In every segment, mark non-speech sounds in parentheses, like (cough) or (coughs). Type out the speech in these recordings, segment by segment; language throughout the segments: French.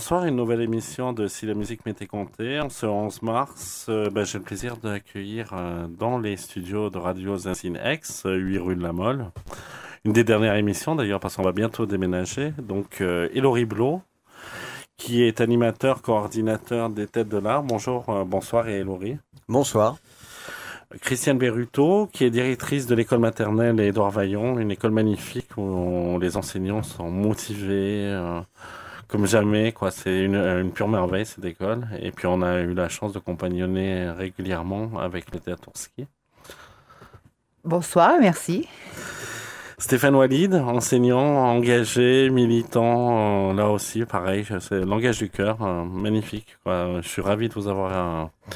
Bonsoir, une nouvelle émission de Si la musique m'était comptée. En ce 11 mars, euh, ben, j'ai le plaisir d'accueillir euh, dans les studios de Radio Zinzine X, 8 rue de la Molle, une des dernières émissions d'ailleurs parce qu'on va bientôt déménager. Donc, euh, Elori Blot, qui est animateur, coordinateur des Têtes de l'Art. Bonjour, bonsoir et Elori. Bonsoir. Christiane Berruto, qui est directrice de l'école maternelle Édouard Vaillant, une école magnifique où les enseignants sont motivés, comme jamais, quoi. C'est une, une, pure merveille cette école. Et puis on a eu la chance de compagnonner régulièrement avec le théâtre ski. Bonsoir, merci. Stéphane Walid, enseignant, engagé, militant, euh, là aussi, pareil, c'est langage du cœur, euh, magnifique. Quoi. Je suis ravi de vous avoir euh,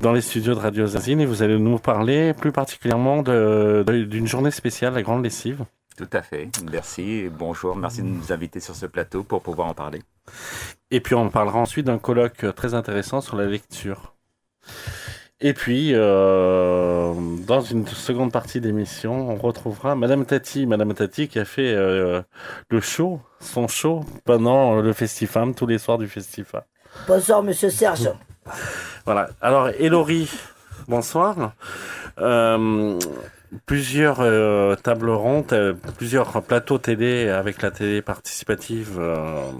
dans les studios de Radio Zazine et vous allez nous parler plus particulièrement d'une de, journée spéciale, la Grande Lessive. Tout à fait. Merci. Bonjour. Merci de nous inviter sur ce plateau pour pouvoir en parler. Et puis on parlera ensuite d'un colloque très intéressant sur la lecture. Et puis, euh, dans une seconde partie d'émission, on retrouvera Madame Tati. Madame Tati qui a fait euh, le show, son show, pendant le Festifam, tous les soirs du Festifam. Bonsoir, Monsieur Serge. Voilà. Alors, Elori, bonsoir. Euh, plusieurs euh, tables rondes, euh, plusieurs plateaux télé avec la télé participative euh,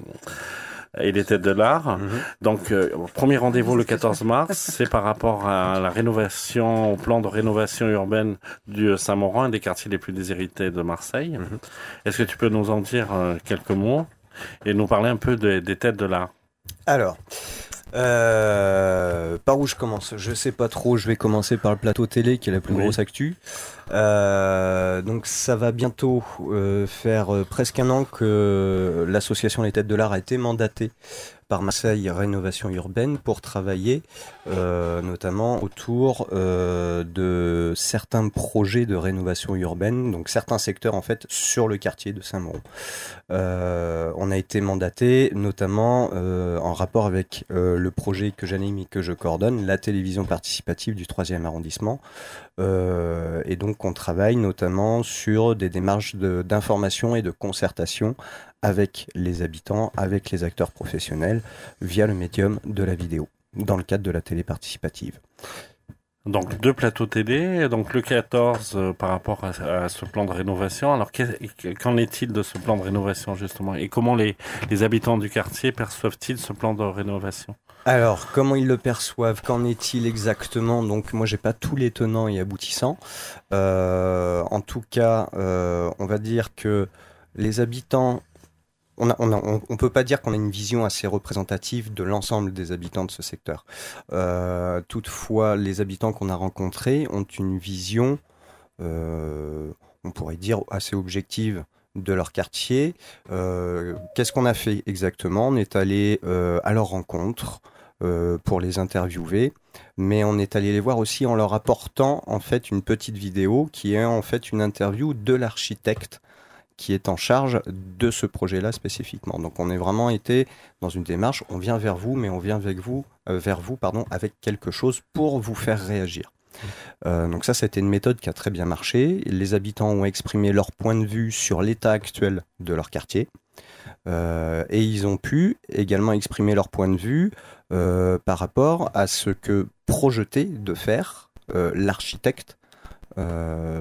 et les têtes de l'art. Mhm. Donc, premier rendez-vous le 14 mars, c'est par rapport à la rénovation, au plan de rénovation urbaine du Saint-Maurent, un des quartiers les plus déshérités de Marseille. Mhm. Est-ce que tu peux nous en dire quelques mots et nous parler un peu des têtes de l'art? Alors, euh, par où je commence? Je sais pas trop. Je vais commencer par le plateau télé qui est la plus grosse actu. Euh, donc ça va bientôt euh, faire euh, presque un an que l'association Les Têtes de l'Art a été mandatée Marseille Rénovation Urbaine pour travailler euh, notamment autour euh, de certains projets de rénovation urbaine, donc certains secteurs en fait sur le quartier de Saint-Mauron. Euh, on a été mandaté notamment en rapport avec le projet que j'anime et que je coordonne, la télévision participative du 3e arrondissement. et donc on travaille notamment sur des démarches d'information et de concertation avec les habitants, avec les acteurs professionnels, via le médium de la vidéo, dans le cadre de la télé participative. Donc deux plateaux télé, donc le 14 euh, par rapport à, ce plan de rénovation. Alors qu'en est-il de ce plan de rénovation justement? Et comment les, les habitants du quartier perçoivent-ils ce plan de rénovation? Alors, comment ils le perçoivent? Qu'en est-il exactement? Donc, moi, j'ai pas tous les tenants et aboutissants. Euh, en tout cas, euh, on va dire que les habitants on ne peut pas dire qu'on a une vision assez représentative de l'ensemble des habitants de ce secteur. Euh, toutefois, les habitants qu'on a rencontrés ont une vision, euh, on pourrait dire, assez objective de leur quartier. Euh, qu'est-ce qu'on a fait exactement? On est allé à leur rencontre pour les interviewer, mais on est allé les voir aussi en leur apportant en fait une petite vidéo qui est en fait une interview de l'architecte qui est en charge de ce projet-là spécifiquement. Donc on est vraiment été dans une démarche, on vient vers vous, mais on vient avec vous, euh, vers vous pardon, avec quelque chose pour vous faire réagir. Euh, donc ça, c'était une méthode qui a très bien marché. Les habitants ont exprimé leur point de vue sur l'état actuel de leur quartier. Euh, et ils ont pu également exprimer leur point de vue par rapport à ce que projetait de faire l'architecte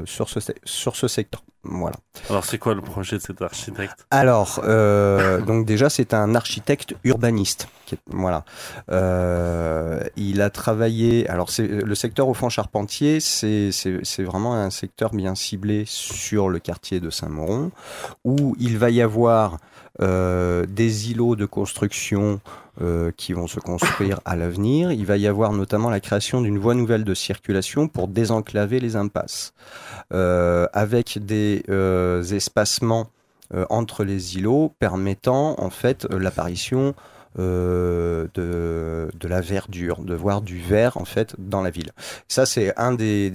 sur, ce, sur ce secteur. Voilà. Alors c'est quoi le projet de cet architecte? Alors euh, (laughs) donc déjà c'est un architecte urbaniste. Voilà. Euh, il a travaillé. Alors c'est le secteur au fond Charpentier, c'est c'est vraiment un secteur bien ciblé sur le quartier de Saint-Mauron où il va y avoir euh, des îlots de construction euh, qui vont se construire à l'avenir. Il va y avoir notamment la création d'une voie nouvelle de circulation pour désenclaver les impasses, euh, avec des euh, espacements entre les îlots permettant en fait l'apparition de, la verdure, de voir du vert en fait dans la ville. Ça c'est un des...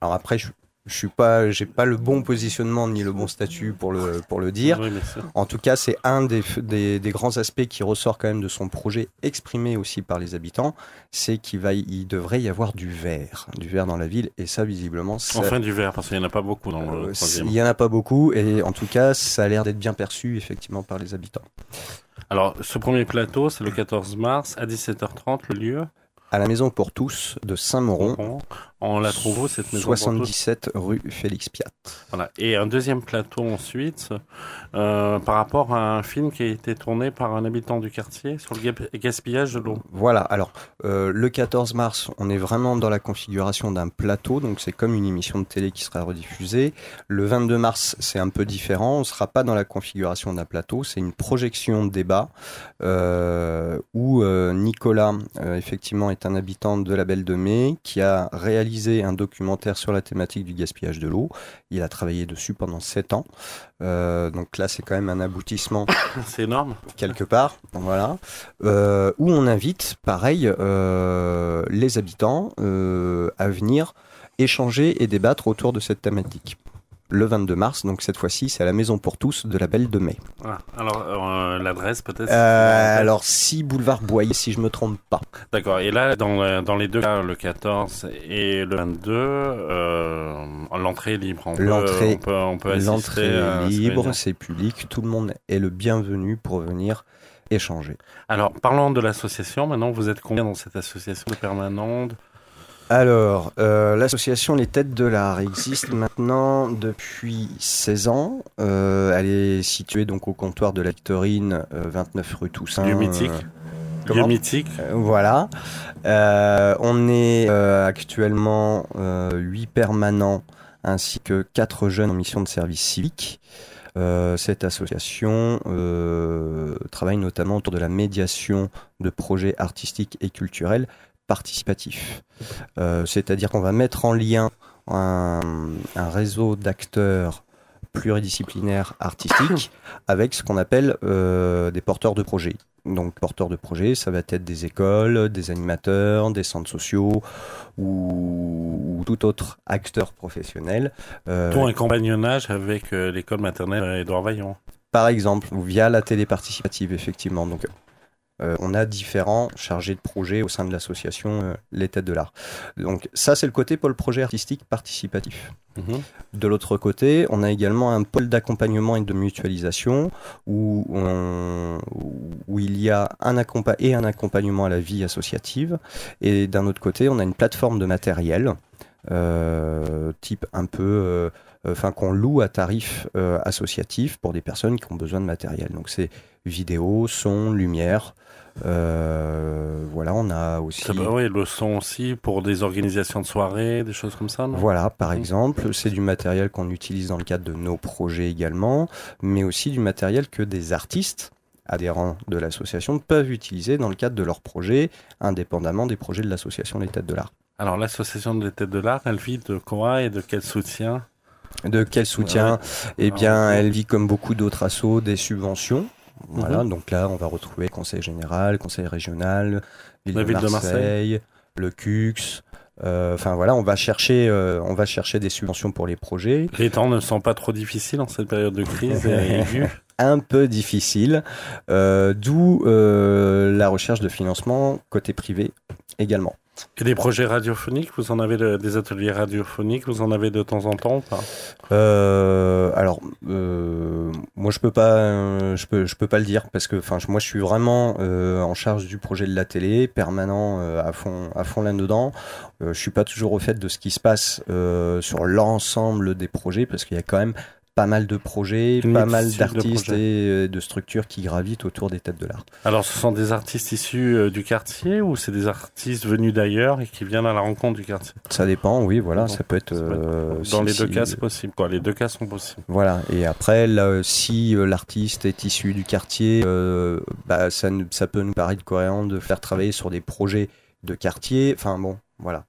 alors après je Je suis pas, j'ai pas le bon positionnement ni le bon statut pour le pour le dire. Oui. En tout cas, c'est un des, des, des grands aspects qui ressort quand même de son projet, exprimé aussi par les habitants, c'est qu'il va, il devrait y avoir du vert, du vert dans la ville, et ça visiblement, ça, Enfin du verre, parce qu'il n'y en a pas beaucoup dans euh, le c'est- troisième. il y en a pas beaucoup, et en tout cas, ça a l'air d'être bien perçu effectivement par les habitants. Alors, ce premier plateau, c'est le 14 mars à 17h30, le lieu. À la maison pour tous de Saint-Mauron, Bon, On la trouve cette maison pour tous? 77 rue Félix Piat. Voilà. Et un deuxième plateau ensuite, euh, par rapport à un film qui a été tourné par un habitant du quartier sur le gaspillage de l'eau. Voilà, alors euh, le 14 mars, on est vraiment dans la configuration d'un plateau, donc c'est comme une émission de télé qui sera rediffusée. Le 22 mars, c'est un peu différent, on ne sera pas dans la configuration d'un plateau, c'est une projection de débat euh, où Nicolas, effectivement, est un habitant de la Belle de Mai qui a réalisé un documentaire sur la thématique du gaspillage de l'eau. Il a travaillé dessus pendant sept ans. Euh, donc là, c'est quand même un aboutissement (coughs) C'est énorme. quelque part, voilà, euh, où on invite, pareil, euh, les habitants à venir échanger et débattre autour de cette thématique. Le 22 mars, donc cette fois-ci, c'est à la Maison pour tous de la Belle de Mai. Voilà. Alors, euh, l'adresse peut-être Euh, alors, 6 boulevard Boyer, si je me trompe pas. D'accord. Et là, dans, euh, dans les deux cas, le 14 et le 22, euh, l'entrée est libre. On peut- L'entrée- on peut, on peut L'entrée est libre, c'est public, tout le monde est le bienvenu pour venir échanger. Alors, parlons de l'association. Maintenant, vous êtes combien dans cette association permanente Alors, euh, l'association Les Têtes de l'Art existe maintenant depuis 16 ans. Euh, elle est située donc au comptoir de la Victorine, euh, 29 rue Toussaint. Lieu mythique. Lieu mythique. Euh, voilà. Euh, on est euh, actuellement 8 permanents ainsi que 4 jeunes en mission de service civique. Cette association euh, travaille notamment autour de la médiation de projets artistiques et culturels participatifs. Euh, C'est-à-dire qu'on va mettre en lien un, un réseau d'acteurs pluridisciplinaires artistiques avec ce qu'on appelle euh, des porteurs de projets. Donc porteurs de projets, ça va être des écoles, des animateurs, des centres sociaux ou, ou tout autre acteur professionnel. Euh, Dont un compagnonnage avec euh, l'école maternelle Édouard Vaillant. par exemple, ou via la télé participative, effectivement. Donc, euh, on a différents chargés de projet au sein de l'association euh, Les Têtes de l'Art. Donc, ça, c'est le côté pôle projet artistique participatif. Mhm. De l'autre côté, on a également un pôle d'accompagnement et de mutualisation où, on- où il y a un, accompa- et un accompagnement à la vie associative. Et d'un autre côté, on a une plateforme de matériel, euh, type un peu, enfin qu'on loue à tarif euh, associatif pour des personnes qui ont besoin de matériel. Donc c'est vidéo, son, lumière. Euh, voilà, on a aussi. Ça, bah oui, le son aussi pour des organisations de soirées, des choses comme ça, non? Voilà, par Mhm. exemple, c'est du matériel qu'on utilise dans le cadre de nos projets également, mais aussi du matériel que des artistes adhérents de l'association peuvent utiliser dans le cadre de leurs projets, indépendamment des projets de l'association Les Têtes de l'Art. Alors, l'association des têtes de l'art, elle vit de quoi et de quel soutien? De quel soutien? Eh bien, elle vit comme beaucoup d'autres assos des subventions. Voilà, donc là, on va retrouver Conseil général, Conseil régional, Ville, La de, ville de Marseille, le CUX. Euh, Enfin voilà, on va chercher, euh, on va chercher des subventions pour les projets. Les temps ne sont pas trop difficiles en cette période de crise (laughs) et aiguë. un peu difficile, euh, d'où euh, la recherche de financement côté privé également. Et des projets radiophoniques, vous en avez de- des ateliers radiophoniques, vous en avez de temps en temps pas? Euh, alors, euh, moi je peux pas, je peux, je peux pas le dire parce que, enfin, moi je suis vraiment euh, en charge du projet de la télé, permanent euh, à fond, à fond là-dedans. Euh, je suis pas toujours au fait de ce qui se passe euh, sur l'ensemble des projets parce qu'il y a quand même pas mal de projets, Une pas mal d'artistes et euh, de structures qui gravitent autour des têtes de l'art. Alors, ce sont des artistes issus euh, du quartier ou c'est des artistes venus d'ailleurs et qui viennent à la rencontre du quartier? Ça dépend, oui, voilà, Bon, ça peut être. ça peut être- euh, Dans si- les deux si- cas, c'est possible. Quoi. Les deux cas sont possibles. Voilà, et après, là, si euh, l'artiste est issu du quartier, euh, bah, ça, ça peut nous paraître cohérent de faire travailler sur des projets de quartier. Enfin bon, voilà.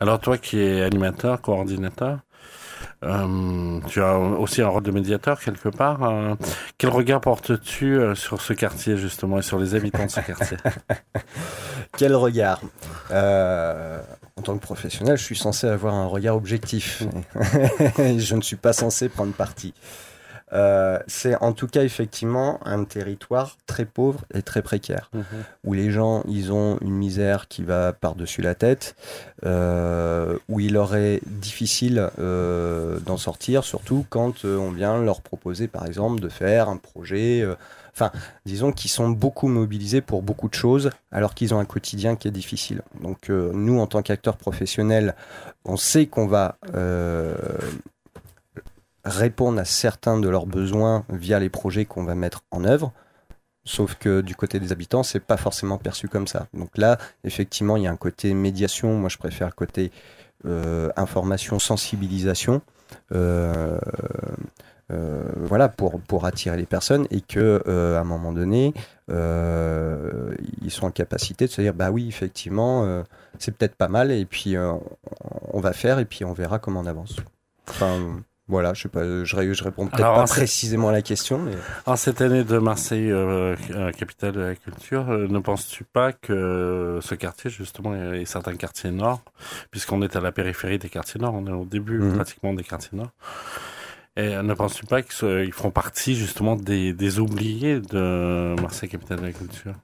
Alors, toi qui es animateur, coordinateur, Euh, tu as aussi un rôle de médiateur quelque part. Euh, quel regard portes-tu euh, sur ce quartier justement et sur les habitants de ce quartier? (laughs) Quel regard? En tant que professionnel, je suis censé avoir un regard objectif. (laughs) je ne suis pas censé prendre parti. Euh, c'est en tout cas effectivement un territoire très pauvre et très précaire, mhm. où les gens, ils ont une misère qui va par-dessus la tête, euh, où il leur est difficile euh, d'en sortir, surtout quand on vient leur proposer par exemple de faire un projet enfin, disons qu'ils sont beaucoup mobilisés pour beaucoup de choses, alors qu'ils ont un quotidien qui est difficile. Donc, nous, en tant qu'acteurs professionnels, on sait qu'on va répondre à certains de leurs besoins via les projets qu'on va mettre en œuvre. Sauf que du côté des habitants, c'est pas forcément perçu comme ça. Donc là, effectivement, il y a un côté médiation. Moi, je préfère le côté euh, information, sensibilisation. Euh, euh, voilà, pour, pour attirer les personnes et que à un moment donné, ils sont en capacité de se dire bah oui, effectivement, c'est peut-être pas mal et puis on va faire et puis on verra comment on avance. Enfin, voilà, je sais pas, je, je réponds peut-être pas précisément à la question. Mais... En cette année de Marseille, euh, euh, capitale de la culture, euh, ne penses-tu pas que ce quartier, justement, et certains quartiers nord, puisqu'on est à la périphérie des quartiers nord, on est au début mhm. pratiquement des quartiers nord, et ne penses-tu pas qu'ils feront partie justement des, des oubliés de Marseille, capitale de la culture?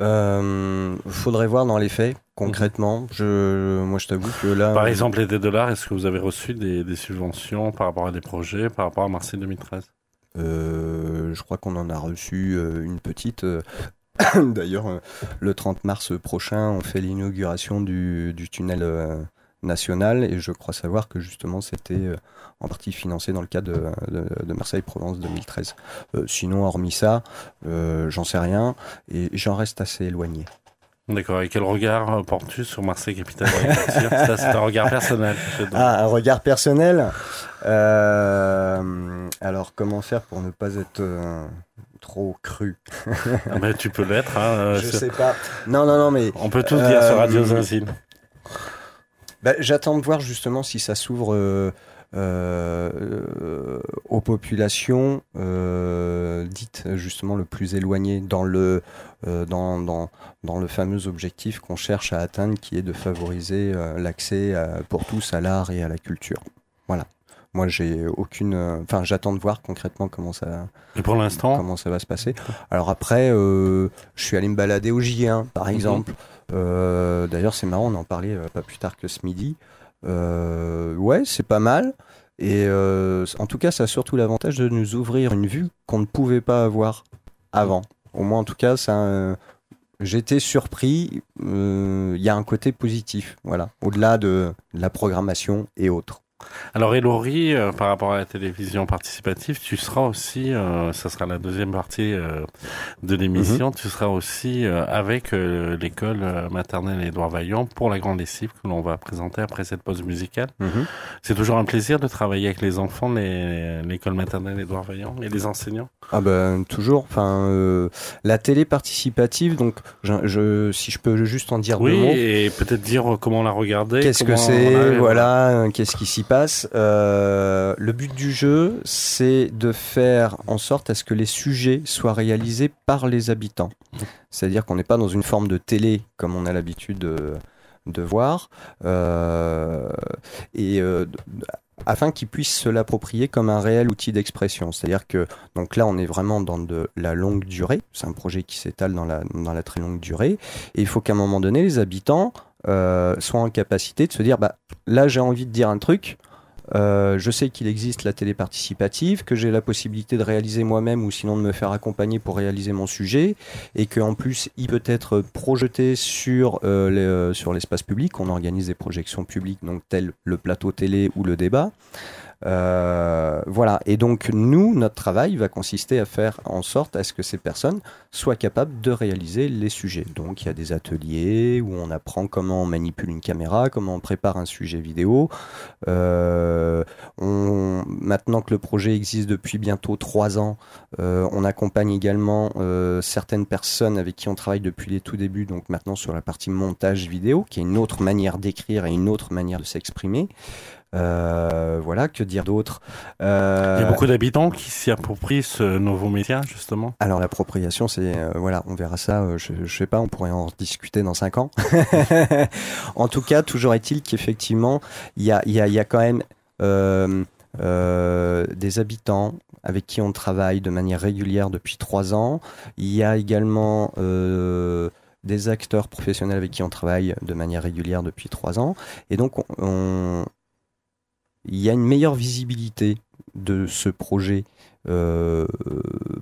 Euh, faudrait voir dans les faits concrètement. Je, moi, je t'avoue que là. Par exemple, les dollars, est-ce que vous avez reçu des, des, subventions par rapport à des projets, par rapport à Marseille 2013 euh, Je crois qu'on en a reçu euh, une petite. Euh, (coughs) d'ailleurs, le 30 mars prochain, on fait l'inauguration du, du, tunnel national et je crois savoir que justement c'était en partie financé dans le cadre de, Marseille-Provence 2013. Euh, sinon, hormis ça, euh, j'en sais rien et j'en reste assez éloigné. D'accord. Et quel regard portes-tu sur Marseille capitale? Ça, c'est un regard personnel. Ah, un regard personnel? Euh, alors, comment faire pour ne pas être trop cru? Ah, Tu peux l'être. Hein, Je sais pas. Non, non, non, mais on peut tout dire sur Radio Zinzine. Bah, j'attends de voir justement si ça s'ouvre euh, aux populations euh, dites justement le plus éloignées dans le, euh, dans, dans, dans, le fameux objectif qu'on cherche à atteindre qui est de favoriser l'accès pour tous à l'art et à la culture. Voilà. Moi, j'ai aucune. Enfin, j'attends de voir concrètement comment ça. Et pour l'instant Comment ça va se passer. Alors après, je suis allé me balader au J1, par mhm. exemple. D'ailleurs, c'est marrant, on en parlait pas plus tard que ce midi. Euh, ouais, c'est pas mal. Et euh, en tout cas, ça a surtout l'avantage de nous ouvrir une vue qu'on ne pouvait pas avoir avant. Au moins, en tout cas, ça, j'étais surpris. Euh, il y a un côté positif, voilà, au-delà de la programmation et autres. Alors Elori, euh, par rapport à la télévision participative, tu seras aussi, euh, ça sera la deuxième partie euh, de l'émission, mhm. tu seras aussi avec l'école maternelle Édouard Vaillant pour la grande lessive que l'on va présenter après cette pause musicale. Mhm. C'est toujours un plaisir de travailler avec les enfants de l'école maternelle Édouard Vaillant et les enseignants. Ah ben toujours. Enfin, la télé participative, donc je, si je peux juste en dire oui, deux mots. et peut-être dire comment on l'a regardé. Qu'est-ce que c'est, voilà, qu'est-ce qui s'y passe. Euh, le but du jeu, c'est de faire en sorte à ce que les sujets soient réalisés par les habitants. C'est-à-dire qu'on n'est pas dans une forme de télé comme on a l'habitude de, voir. Euh, et euh, afin qu'ils puissent se l'approprier comme un réel outil d'expression. C'est-à-dire que donc là, on est vraiment dans de la longue durée. C'est un projet qui s'étale dans la, dans la très longue durée. Et il faut qu'à un moment donné, les habitants soient en capacité de se dire bah, là, j'ai envie de dire un truc. Euh, je sais qu'il existe la télé participative, que j'ai la possibilité de réaliser moi-même ou sinon de me faire accompagner pour réaliser mon sujet, et qu'en plus il peut être projeté sur euh, sur l'espace public. On organise des projections publiques, donc tel le plateau télé ou le débat. Euh, voilà. Et donc, nous, notre travail va consister à faire en sorte à ce que ces personnes soient capables de réaliser les sujets. Donc, il y a des ateliers où on apprend comment on manipule une caméra, comment on prépare un sujet vidéo. Euh, maintenant que le projet existe depuis bientôt trois ans, euh, on accompagne également certaines personnes avec qui on travaille depuis les tout débuts, donc maintenant sur la partie montage vidéo, qui est une autre manière d'écrire et une autre manière de s'exprimer. Euh, voilà, que dire d'autre euh, Il y a beaucoup d'habitants qui s'y approprient ce nouveau média, justement. Alors l'appropriation, c'est voilà, on verra ça. Je, je sais pas, on pourrait en discuter dans cinq ans. (laughs) en tout cas, toujours est-il qu'effectivement, il y a, y, a, y a quand même des habitants avec qui on travaille de manière régulière depuis trois ans. Il y a également euh, des acteurs professionnels avec qui on travaille de manière régulière depuis trois ans. Et donc, on, il y a une meilleure visibilité de ce projet euh,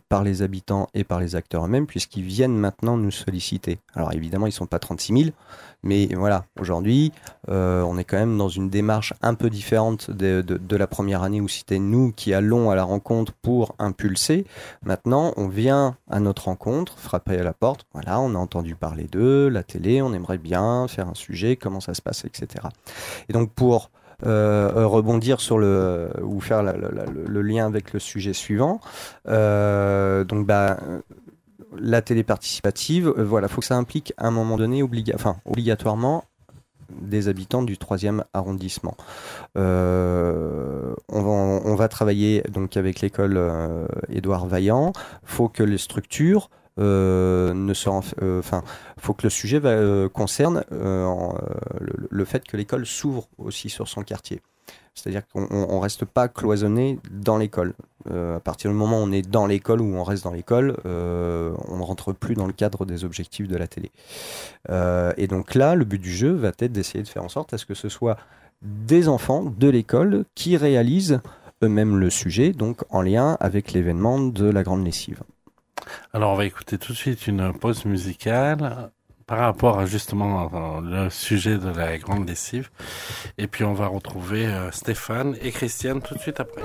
par les habitants et par les acteurs eux-mêmes, puisqu'ils viennent maintenant nous solliciter. Alors évidemment, ils ne sont pas 36 000, mais voilà, aujourd'hui, euh, on est quand même dans une démarche un peu différente de, de, la première année où c'était nous qui allons à la rencontre pour impulser. Maintenant, on vient à notre rencontre, frapper à la porte, voilà, on a entendu parler d'eux, la télé, on aimerait bien faire un sujet, comment ça se passe, etc. Et donc pour euh, euh, rebondir sur le ou faire le lien avec le sujet suivant. Euh, donc bah la télé participative, voilà, faut que ça implique à un moment donné enfin, obligatoirement des habitants du troisième arrondissement. on, va, travailler donc avec l'école Édouard Vaillant. Faut que les structures euh, ne se euh, faut que le sujet euh, concerne le, fait que l'école s'ouvre aussi sur son quartier. C'est-à-dire qu'on ne reste pas cloisonné dans l'école. à partir du moment où on est dans l'école ou on reste dans l'école, on ne rentre plus dans le cadre des objectifs de la télé. et donc là, le but du jeu va être d'essayer de faire en sorte à ce que ce soit des enfants de l'école qui réalisent eux-mêmes le sujet, donc en lien avec l'événement de la grande lessive. Alors, on va écouter tout de suite une pause musicale par rapport à justement le sujet de la grande lessive. Et puis, on va retrouver euh, Stéphane et Christiane tout de suite après.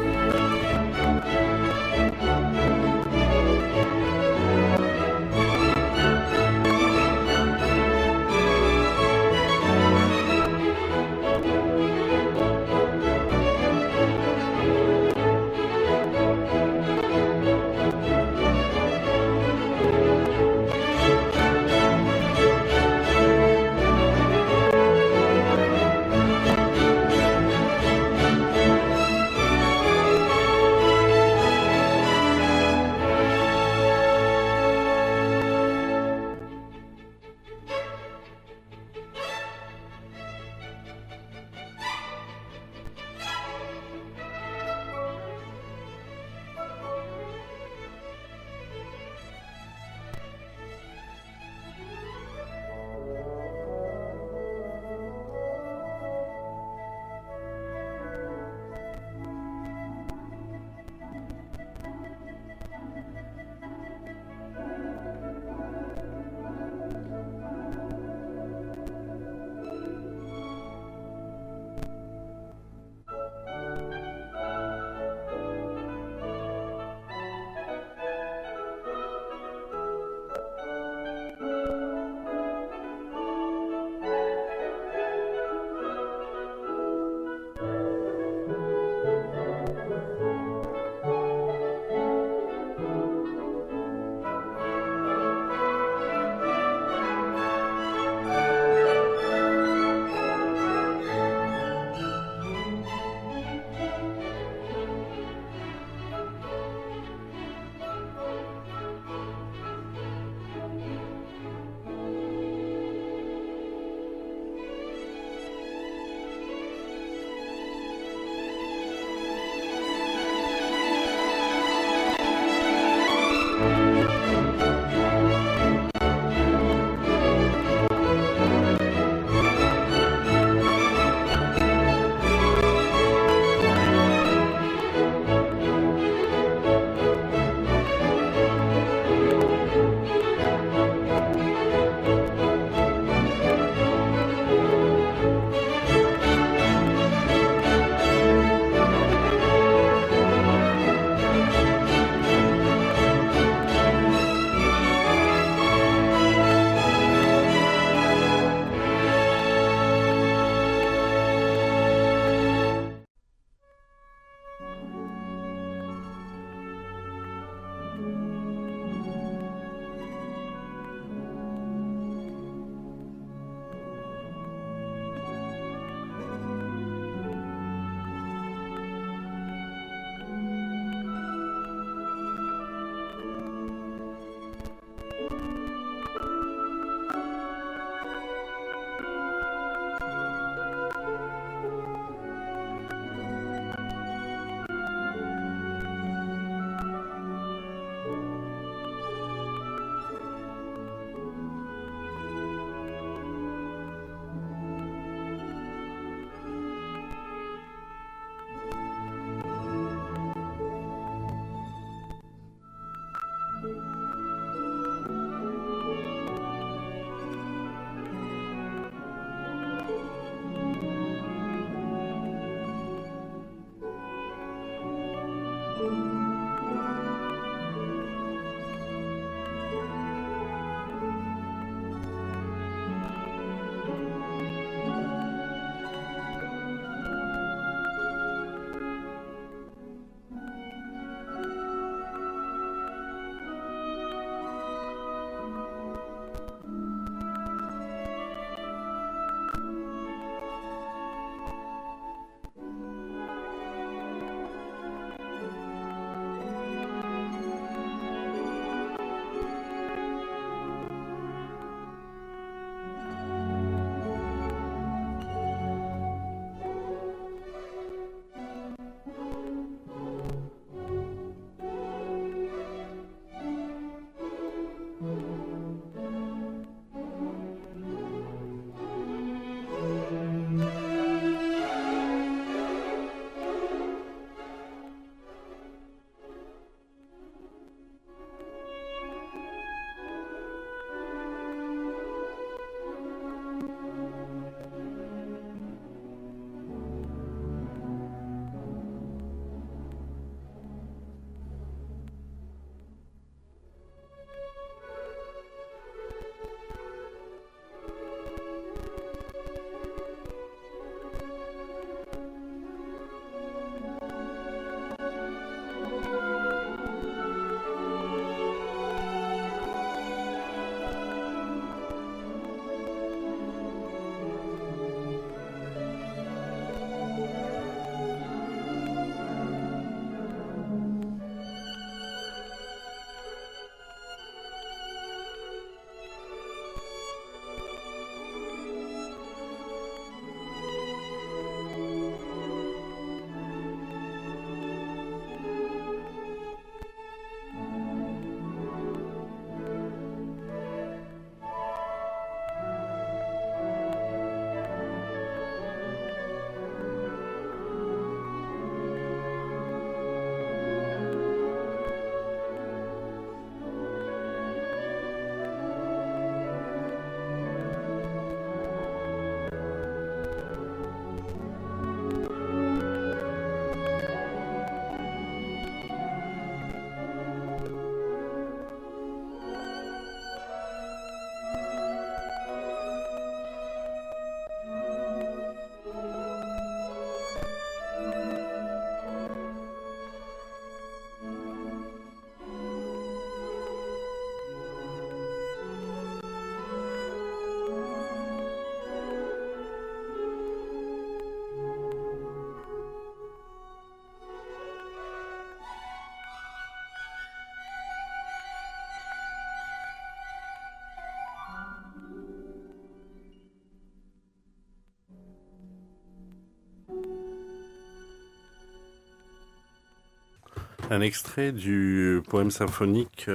Un extrait du poème symphonique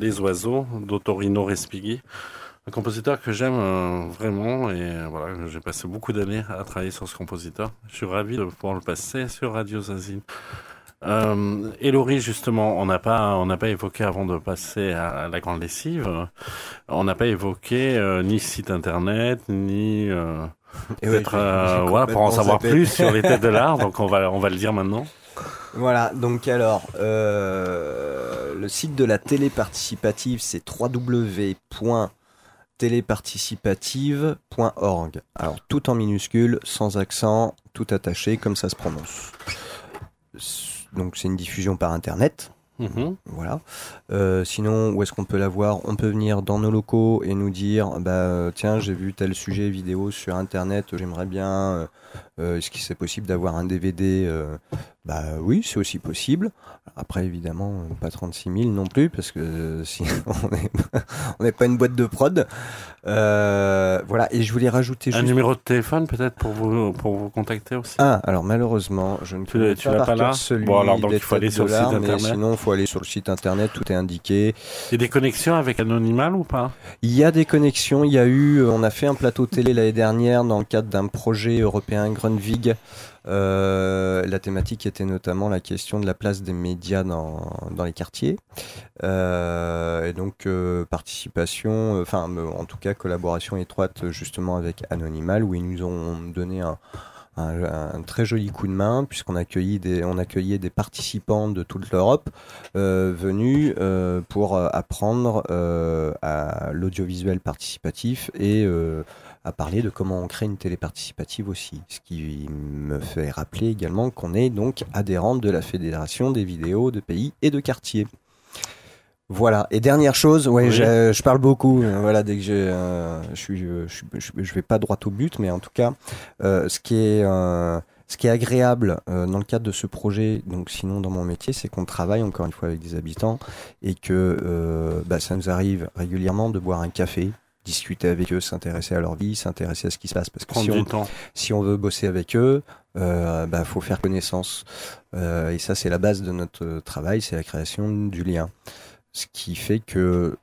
Les oiseaux d'Ottorino Respighi, un compositeur que j'aime vraiment et voilà, j'ai passé beaucoup d'années à travailler sur ce compositeur. Je suis ravi de pouvoir le passer sur Radio Zazine. Euh, Elori, justement, on n'a pas, on n'a pas évoqué avant de passer à, la grande lessive. On n'a pas évoqué euh, ni site internet, ni euh, peut-être euh, (laughs) voilà pour en savoir plus sur les têtes de l'art. (laughs) Donc on va, on va le dire maintenant. Voilà. Donc alors, le site de la télé participative, c'est www.téléparticipative.org. Alors tout en minuscule, sans accent, tout attaché, comme ça se prononce donc c'est une diffusion par internet. Mhm. Voilà. Euh, sinon, où est-ce qu'on peut la voir? On peut venir dans nos locaux et nous dire, bah tiens, j'ai vu tel sujet vidéo sur internet, j'aimerais bien. Euh, euh, est-ce qu'il c'est possible d'avoir un DVD Bah oui, c'est aussi possible. Après, évidemment, pas 36 000 non plus, parce que si (laughs) on n'est pas une boîte de prod. Euh, voilà, et je voulais rajouter un numéro de téléphone peut-être pour vous pour vous contacter aussi. Ah, alors malheureusement, je ne peux pas, pas là. Celui bon, alors donc il faut aller sur le site internet. sinon, il faut aller sur le site internet, tout est indiqué. Il y a des connexions avec Anonymal ou pas? Il y a des connexions. Il y a eu, on a fait un plateau télé l'année dernière dans le cadre d'un projet européen Grunwig. Euh, la thématique était notamment la question de la place des médias dans, les quartiers. Euh, et donc euh, participation, enfin en tout cas collaboration étroite justement avec Anonymal où ils nous ont donné un, très joli coup de main puisqu'on des, on accueillait des participants de toute l'Europe euh, venus euh, pour apprendre euh, à l'audiovisuel participatif et à parler de comment on crée une télé participative aussi. Ce qui me fait rappeler également qu'on est donc adhérente de la Fédération des vidéos de pays et de quartiers. Voilà. Et dernière chose, ouais, je, parle beaucoup. Euh, voilà, dès que euh, je suis, je, vais pas droit au but, mais en tout cas, euh, ce qui est, ce qui est agréable dans le cadre de ce projet, donc sinon dans mon métier, c'est qu'on travaille encore une fois avec des habitants et que bah, ça nous arrive régulièrement de boire un café, discuter avec eux, s'intéresser à leur vie, s'intéresser à ce qui se passe. Parce que si on, si on, veut bosser avec eux, euh, bah, faut faire connaissance. Euh, et ça, c'est la base de notre travail, c'est la création du lien. Ce qui fait que,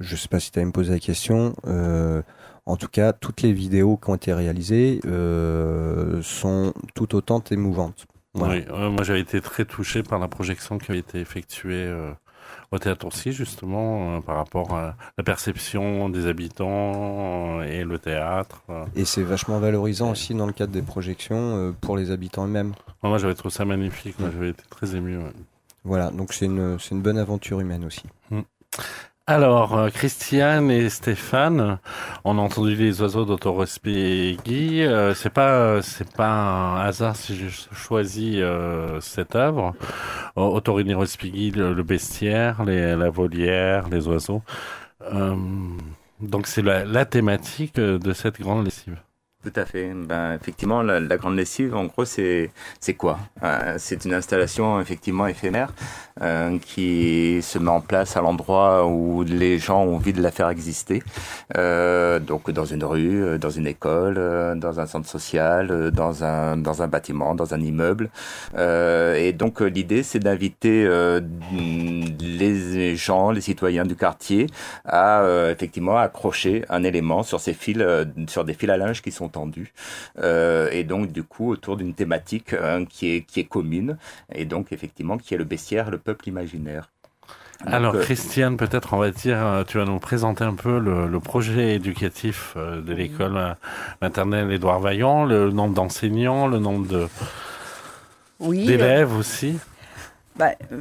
je sais pas si tu as me poser la question, euh, en tout cas, toutes les vidéos qui ont été réalisées euh, sont tout autant émouvantes. Oui, moi j'avais été très touché par la projection qui a été effectuée euh, au théâtre aussi justement euh, par rapport à la perception des habitants euh, et le théâtre. Euh. Et c'est vachement valorisant aussi dans le cadre des projections pour les habitants eux-mêmes. Moi j'avais trouvé ça magnifique, moi j'avais été très ému. Voilà, donc c'est une, une bonne aventure humaine aussi. Mm. Alors, euh, Christiane et Stéphane, on a entendu les oiseaux d'Otto Euh, c'est pas, c'est pas un hasard si j'ai choisi euh, cette œuvre. Otto Respighi, le, le, bestiaire, la volière, les oiseaux. Euh, donc c'est la, la thématique de cette grande lessive. Tout à fait. Ben, effectivement, la, la grande lessive, en gros, c'est c'est quoi? Euh, C'est une installation effectivement éphémère euh, qui se met en place à l'endroit où les gens ont envie de la faire exister. Euh, donc dans une rue, euh, dans une école, dans un centre social, dans un dans un bâtiment, dans un immeuble. et donc l'idée, c'est d'inviter les gens, les citoyens du quartier, à effectivement accrocher un élément sur ces fils, sur des fils à linge qui sont entendu. Euh, et donc, du coup, autour d'une thématique hein, qui, est, qui est commune, et donc, effectivement, qui est le bestiaire, le peuple imaginaire. Alors, euh, Christiane, peut-être on va dire, euh, tu vas nous présenter un peu le, projet éducatif de l'école maternelle Édouard Vaillant, le nombre d'enseignants, le nombre de d'élèves aussi. Bah, euh,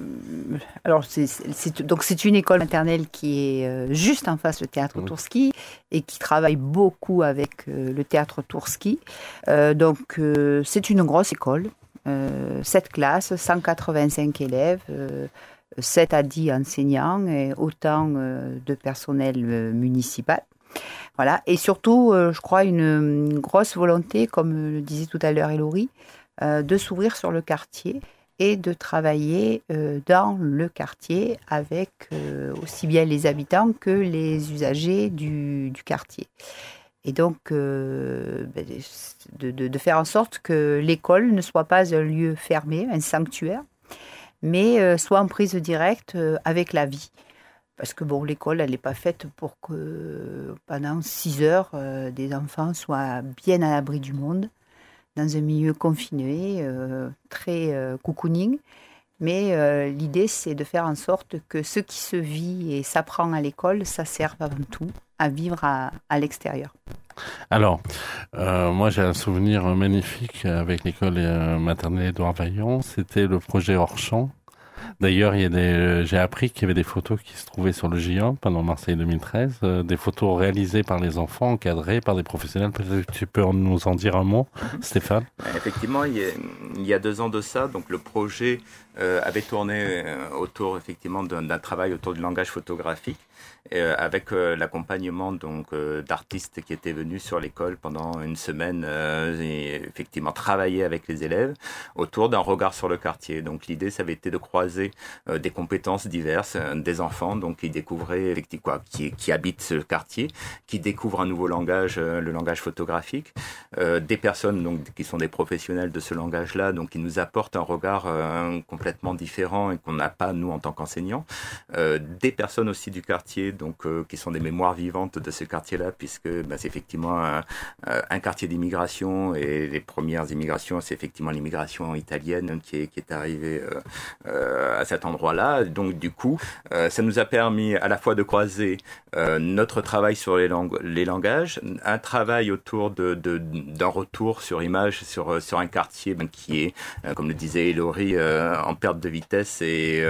alors, c'est, donc c'est une école maternelle qui est euh, juste en face du théâtre Tourski et qui travaille beaucoup avec euh, le théâtre Tourski. donc, c'est une grosse école, 7 classes, 185 élèves, 7 à 10 enseignants et autant de personnel municipal. Voilà, et surtout, je crois, une, une, grosse volonté, comme le disait tout à l'heure Elory, de s'ouvrir sur le quartier et de travailler euh, dans le quartier avec euh, aussi bien les habitants que les usagers du, quartier. Et donc, euh, ben, de, faire en sorte que l'école ne soit pas un lieu fermé, un sanctuaire, mais soit en prise directe avec la vie. Parce que bon, l'école, elle n'est pas faite pour que pendant six heures, des enfants soient bien à l'abri du monde, dans un milieu confiné, très cocooning. Mais l'idée, c'est de faire en sorte que ce qui se vit et s'apprend à l'école, ça serve avant tout à vivre à, l'extérieur. Alors, euh, moi j'ai un souvenir magnifique avec l'école euh, maternelle Édouard Vaillant. C'était le projet hors champ D'ailleurs, il y a des, j'ai appris qu'il y avait des photos qui se trouvaient sur le G1 pendant Marseille 2013, euh, des photos réalisées par les enfants, encadrées par des professionnels. Peut-être que tu peux nous en dire un mot, mhm. Stéphane? Effectivement, il y, a, il y, a, deux ans de ça, donc le projet euh, avait tourné euh, autour effectivement d'un travail autour du langage photographique. Euh, avec euh, l'accompagnement donc euh, d'artistes qui étaient venus sur l'école pendant une semaine et effectivement travailler avec les élèves autour d'un regard sur le quartier. Donc l'idée ça avait été de croiser des compétences diverses des enfants donc qui découvraient effectivement quoi, qui, qui habitent ce quartier, qui découvrent un nouveau langage, le langage photographique, des personnes donc qui sont des professionnels de ce langage-là donc qui nous apportent un regard complètement différent et qu'on n'a pas nous en tant qu'enseignants, des personnes aussi du quartier donc euh, qui sont des mémoires vivantes de ce quartier-là, puisque bah, c'est effectivement un, euh, un quartier d'immigration et les premières immigrations, c'est effectivement l'immigration italienne qui est, arrivée euh, à cet endroit-là. Donc du coup, ça nous a permis à la fois de croiser notre travail sur les, langues, les langages, un travail autour de, d'un retour sur image sur, sur un quartier ben, qui est, comme le disait Elori, en perte de vitesse et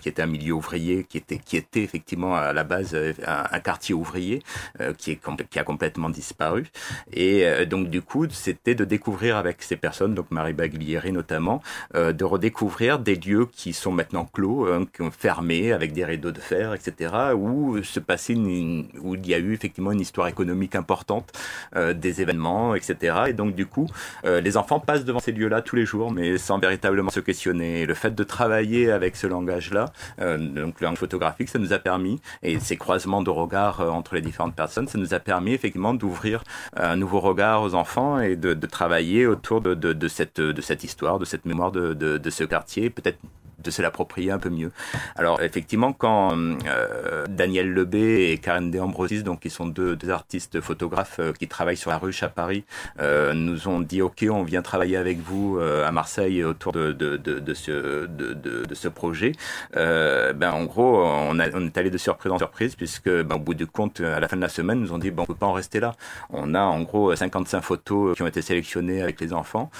qui était un milieu ouvrier, qui était, qui était effectivement à la base euh, un, quartier ouvrier euh, qui, a complètement disparu. Et euh, donc du coup, c'était de découvrir avec ces personnes, donc Marie Baglieri notamment, de redécouvrir des lieux qui sont maintenant clos, hein, qui ont fermé avec des rideaux de fer, etc., où se passait où il y a eu effectivement une histoire économique importante, des événements, etc. Et donc du coup, les enfants passent devant ces lieux-là tous les jours, mais sans véritablement se questionner. le fait de travailler avec ce langage-là, donc le langage photographique, ça nous a permis, et ces croisements de regards euh, entre les différentes personnes, ça nous a permis effectivement d'ouvrir un nouveau regard aux enfants et de, travailler autour de, de, cette, de cette histoire, de cette mémoire de, de ce quartier, peut-être de se l'approprier un peu mieux. Alors effectivement, quand euh, Daniel Lebé et Karen De Ambrosis, donc qui sont deux, deux artistes photographes euh, qui travaillent sur la ruche à Paris, euh, nous ont dit ok, on vient travailler avec vous euh, à Marseille autour de, de, de, de ce, de, ce projet. Euh, ben en gros, on, a, on est allé de surprise en surprise puisque ben, au bout du compte, à la fin de la semaine, nous ont dit bon, on peut pas en rester là. On a en gros 55 photos qui ont été sélectionnées avec les enfants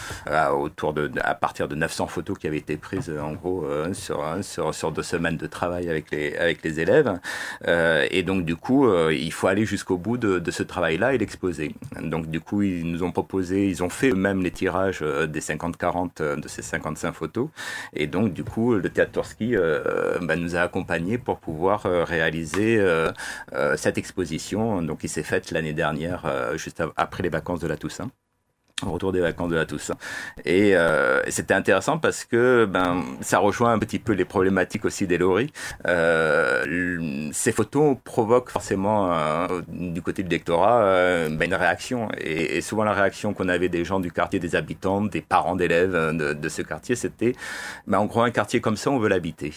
autour de à partir de 900 photos qui avaient été prises en gros sur, sur, sur, deux semaines de travail avec les, avec les élèves. Euh, et donc, du coup, euh, il faut aller jusqu'au bout de, ce travail-là et l'exposer. Donc, du coup, ils nous ont proposé, ils ont fait eux-mêmes les tirages des 50-40 de ces 55 photos. Et donc, du coup, le Théâtre Torski bah, nous a accompagnés pour pouvoir réaliser cette exposition. Donc, il s'est faite l'année dernière, juste après les vacances de la Toussaint (laughs) retour des vacances de la Toussaint. Et euh, c'était intéressant parce que ben ça rejoint un petit peu les problématiques aussi d'Elori. Euh, ces photos provoquent forcément euh, du côté du lectorat euh, ben, une réaction. Et, souvent la réaction qu'on avait des gens du quartier, des habitants, des parents d'élèves euh, de, ce quartier, c'était ben, on croit un quartier comme ça, on veut l'habiter.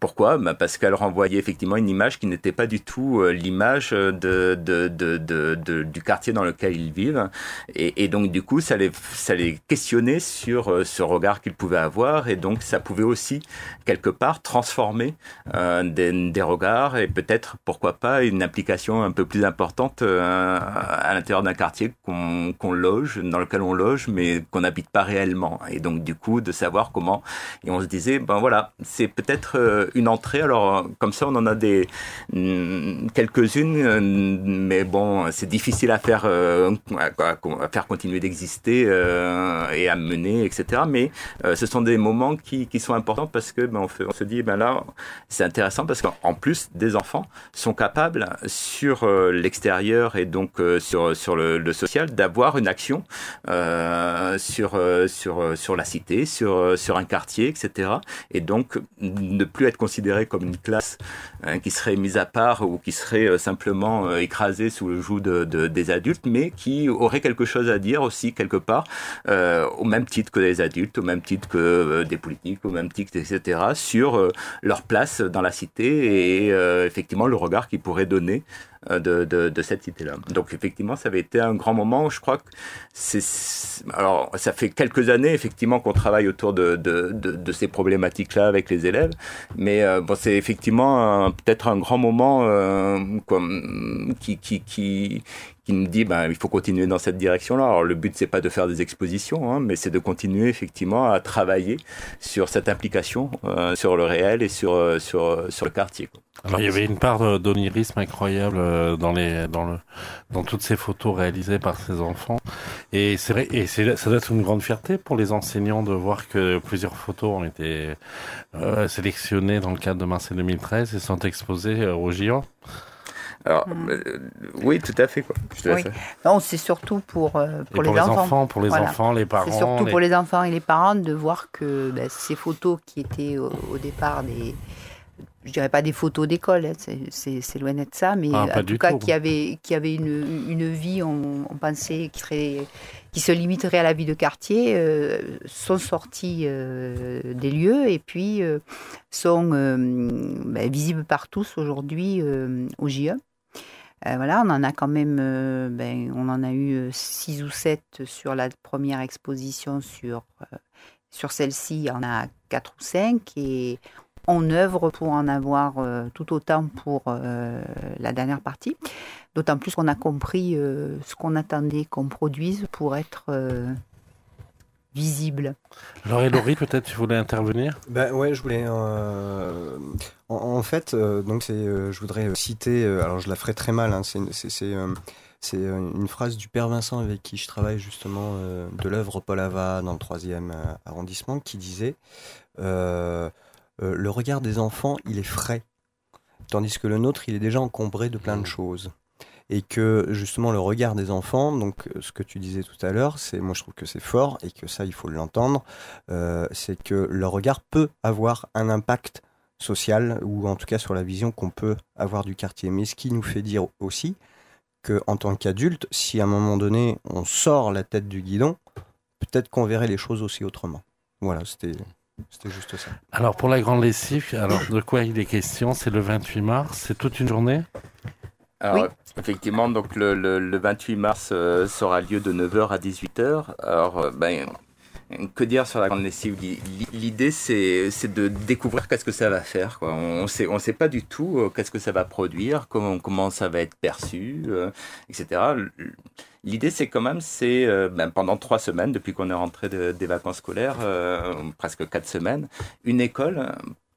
Pourquoi? Ben, Parce qu'elle renvoyait effectivement une image qui n'était pas du tout l'image de, de, de, de, du quartier dans lequel ils vivent. Et, donc du coup, ça les, ça les questionnait sur euh, ce regard qu'ils pouvaient avoir, et donc ça pouvait aussi quelque part transformer euh, des, regards et peut-être pourquoi pas une application un peu plus importante euh, à l'intérieur d'un quartier qu'on qu'on loge, dans lequel on loge, mais qu'on n'habite pas réellement. Et donc du coup, de savoir comment. Et on se disait, ben voilà, c'est peut-être une entrée. Alors comme ça, on en a des mm, quelques-unes, mais bon, c'est difficile à faire. Faire continuer d'exister euh, et à mener, etc. Mais euh, ce sont des moments qui, qui sont importants parce que ben, on, se dit, ben là, c'est intéressant parce qu'en plus, des enfants sont capables sur euh, l'extérieur et donc sur, sur le, le social d'avoir une action sur, sur, sur la cité, sur, sur un quartier, etc. Et donc, ne plus être considéré comme une classe hein, qui serait mise à part ou qui serait simplement écrasée sous le joug de, de, des adultes, mais qui aurait quelque quelque chose à dire aussi quelque part, euh, au même titre que les adultes, au même titre que euh, des politiques, au même titre, etc., sur euh, leur place dans la cité et effectivement le regard qu'ils pourraient donner de, cette cité-là. Donc effectivement, ça avait été un grand moment. Je crois que c'est alors ça fait quelques années effectivement qu'on travaille autour de, ces problématiques-là avec les élèves, mais bon, c'est effectivement peut-être un grand moment comme, qui, qui, qui, qui nous dit ben il faut continuer dans cette direction-là. Alors le but c'est pas de faire des expositions, hein, mais c'est de continuer effectivement à travailler sur cette implication euh, sur le réel et sur euh, sur sur le quartier. Quoi. Alors il y avait une part d'onirisme incroyable euh, dans les dans le dans toutes ces photos réalisées par ces enfants et c'est vrai et c'est ça doit être une grande fierté pour les enseignants de voir que plusieurs photos ont été euh, sélectionnées dans le cadre de Marseille 2013 et sont exposées au GIO. Alors, mmh. euh, oui, tout à fait. Quoi. Oui. Non, c'est surtout pour, euh, pour, les, pour, les, enfants. enfants. Pour les voilà. enfants, les parents. C'est surtout les... pour les enfants et les parents de voir que ben, ces photos qui étaient au, au, départ des. Je dirais pas des photos d'école, hein, c'est loin d'être ça, mais ah, en tout cas qui avait, qui avait une, une vie, on, on pensait, qui, serait, qui se limiterait à la vie de quartier, euh, sont sortis euh, des lieux et puis euh, sont ben, visibles par tous aujourd'hui au JE. Euh, voilà, on en a quand même, euh, ben, on en a eu six ou sept sur la première exposition. Sur, euh, sur celle-ci, il y en a quatre ou cinq et on œuvre pour en avoir tout autant pour la dernière partie. D'autant plus qu'on a compris ce qu'on attendait qu'on produise pour être visible. Alors, Laurie, peut-être tu voulais intervenir? Ben ouais, je voulais. Euh, en, en, fait, euh, donc c'est, euh, je voudrais citer. alors, je la ferai très mal. Hein, c'est, c'est, c'est une phrase du père Vincent avec qui je travaille justement de l'œuvre Paul Ava dans le troisième arrondissement, qui disait le regard des enfants, il est frais, tandis que le nôtre, il est déjà encombré de plein de choses et que justement le regard des enfants, donc ce que tu disais tout à l'heure, c'est moi je trouve que c'est fort et que ça il faut l'entendre, euh, c'est que leur regard peut avoir un impact social ou en tout cas sur la vision qu'on peut avoir du quartier. Mais ce qui nous fait dire aussi que en tant qu'adulte, si à un moment donné on sort la tête du guidon, peut-être qu'on verrait les choses aussi autrement. Voilà, c'était c'était juste ça. Alors pour la grande lessive, alors de quoi il est question? C'est le 28 mars, c'est toute une journée? Alors, effectivement, donc le, le, le 28 mars euh, sera lieu de 9h à 18h. Alors, euh, ben, que dire sur la grande lessive? L'idée, c'est de découvrir qu'est-ce que ça va faire. Quoi. On sait, on sait pas du tout euh, qu'est-ce que ça va produire, comment, ça va être perçu, euh, etc. L'idée, c'est quand même, c'est ben, pendant trois semaines, depuis qu'on est rentré de, des vacances scolaires, presque quatre semaines, une école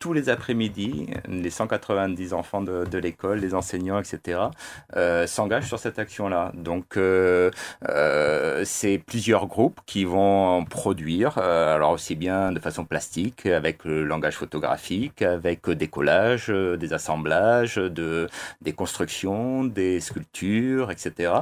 tous les après-midi, les 190 enfants de, de l'école, les enseignants, etc., euh, s'engagent sur cette action-là. Donc, euh, euh, c'est plusieurs groupes qui vont produire, euh, alors aussi bien de façon plastique, avec le langage photographique, avec des collages, des assemblages, de, des constructions, des sculptures, etc.,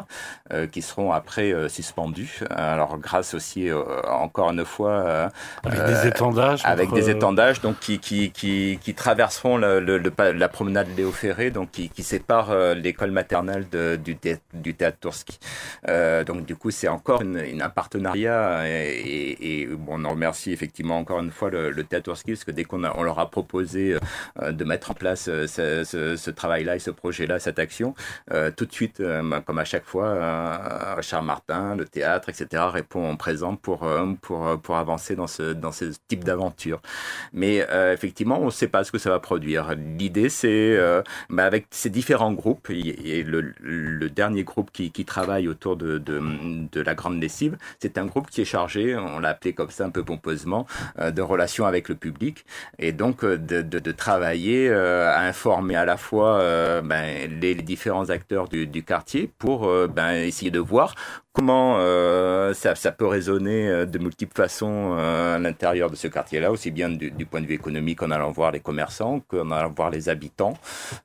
euh, qui seront après euh, suspendus. Alors, grâce aussi, encore une fois, avec des étendages, avec des étendages, donc qui, qui, qui qui, traverseront la promenade Léo Ferré, donc qui, sépare euh, l'école maternelle du, théâtre Tourski. Euh, donc du coup, c'est encore un partenariat et, bon, on en remercie effectivement encore une fois le, théâtre Tourski parce que dès qu'on on leur a proposé euh, de mettre en place ce, travail-là et ce projet-là, cette action, tout de suite, euh, comme à chaque fois, Richard Martin, le théâtre, etc., répond présent pour pour pour avancer dans ce dans ce type d'aventure. Mais effectivement, on ne sait pas ce que ça va produire. L'idée, c'est euh, bah avec ces différents groupes, et le, le dernier groupe qui, qui, travaille autour de, de, de la grande lessive, c'est un groupe qui est chargé, on l'a appelé comme ça un peu pompeusement, euh, de relations avec le public, et donc euh, de, de, travailler à informer à la fois ben, les, les, différents acteurs du, du quartier pour ben, essayer de voir comment euh, ça, ça, peut résonner de multiples façons euh, à l'intérieur de ce quartier-là, aussi bien du, du, point de vue économique en allant voir les commerçants, qu'en allant voir les habitants,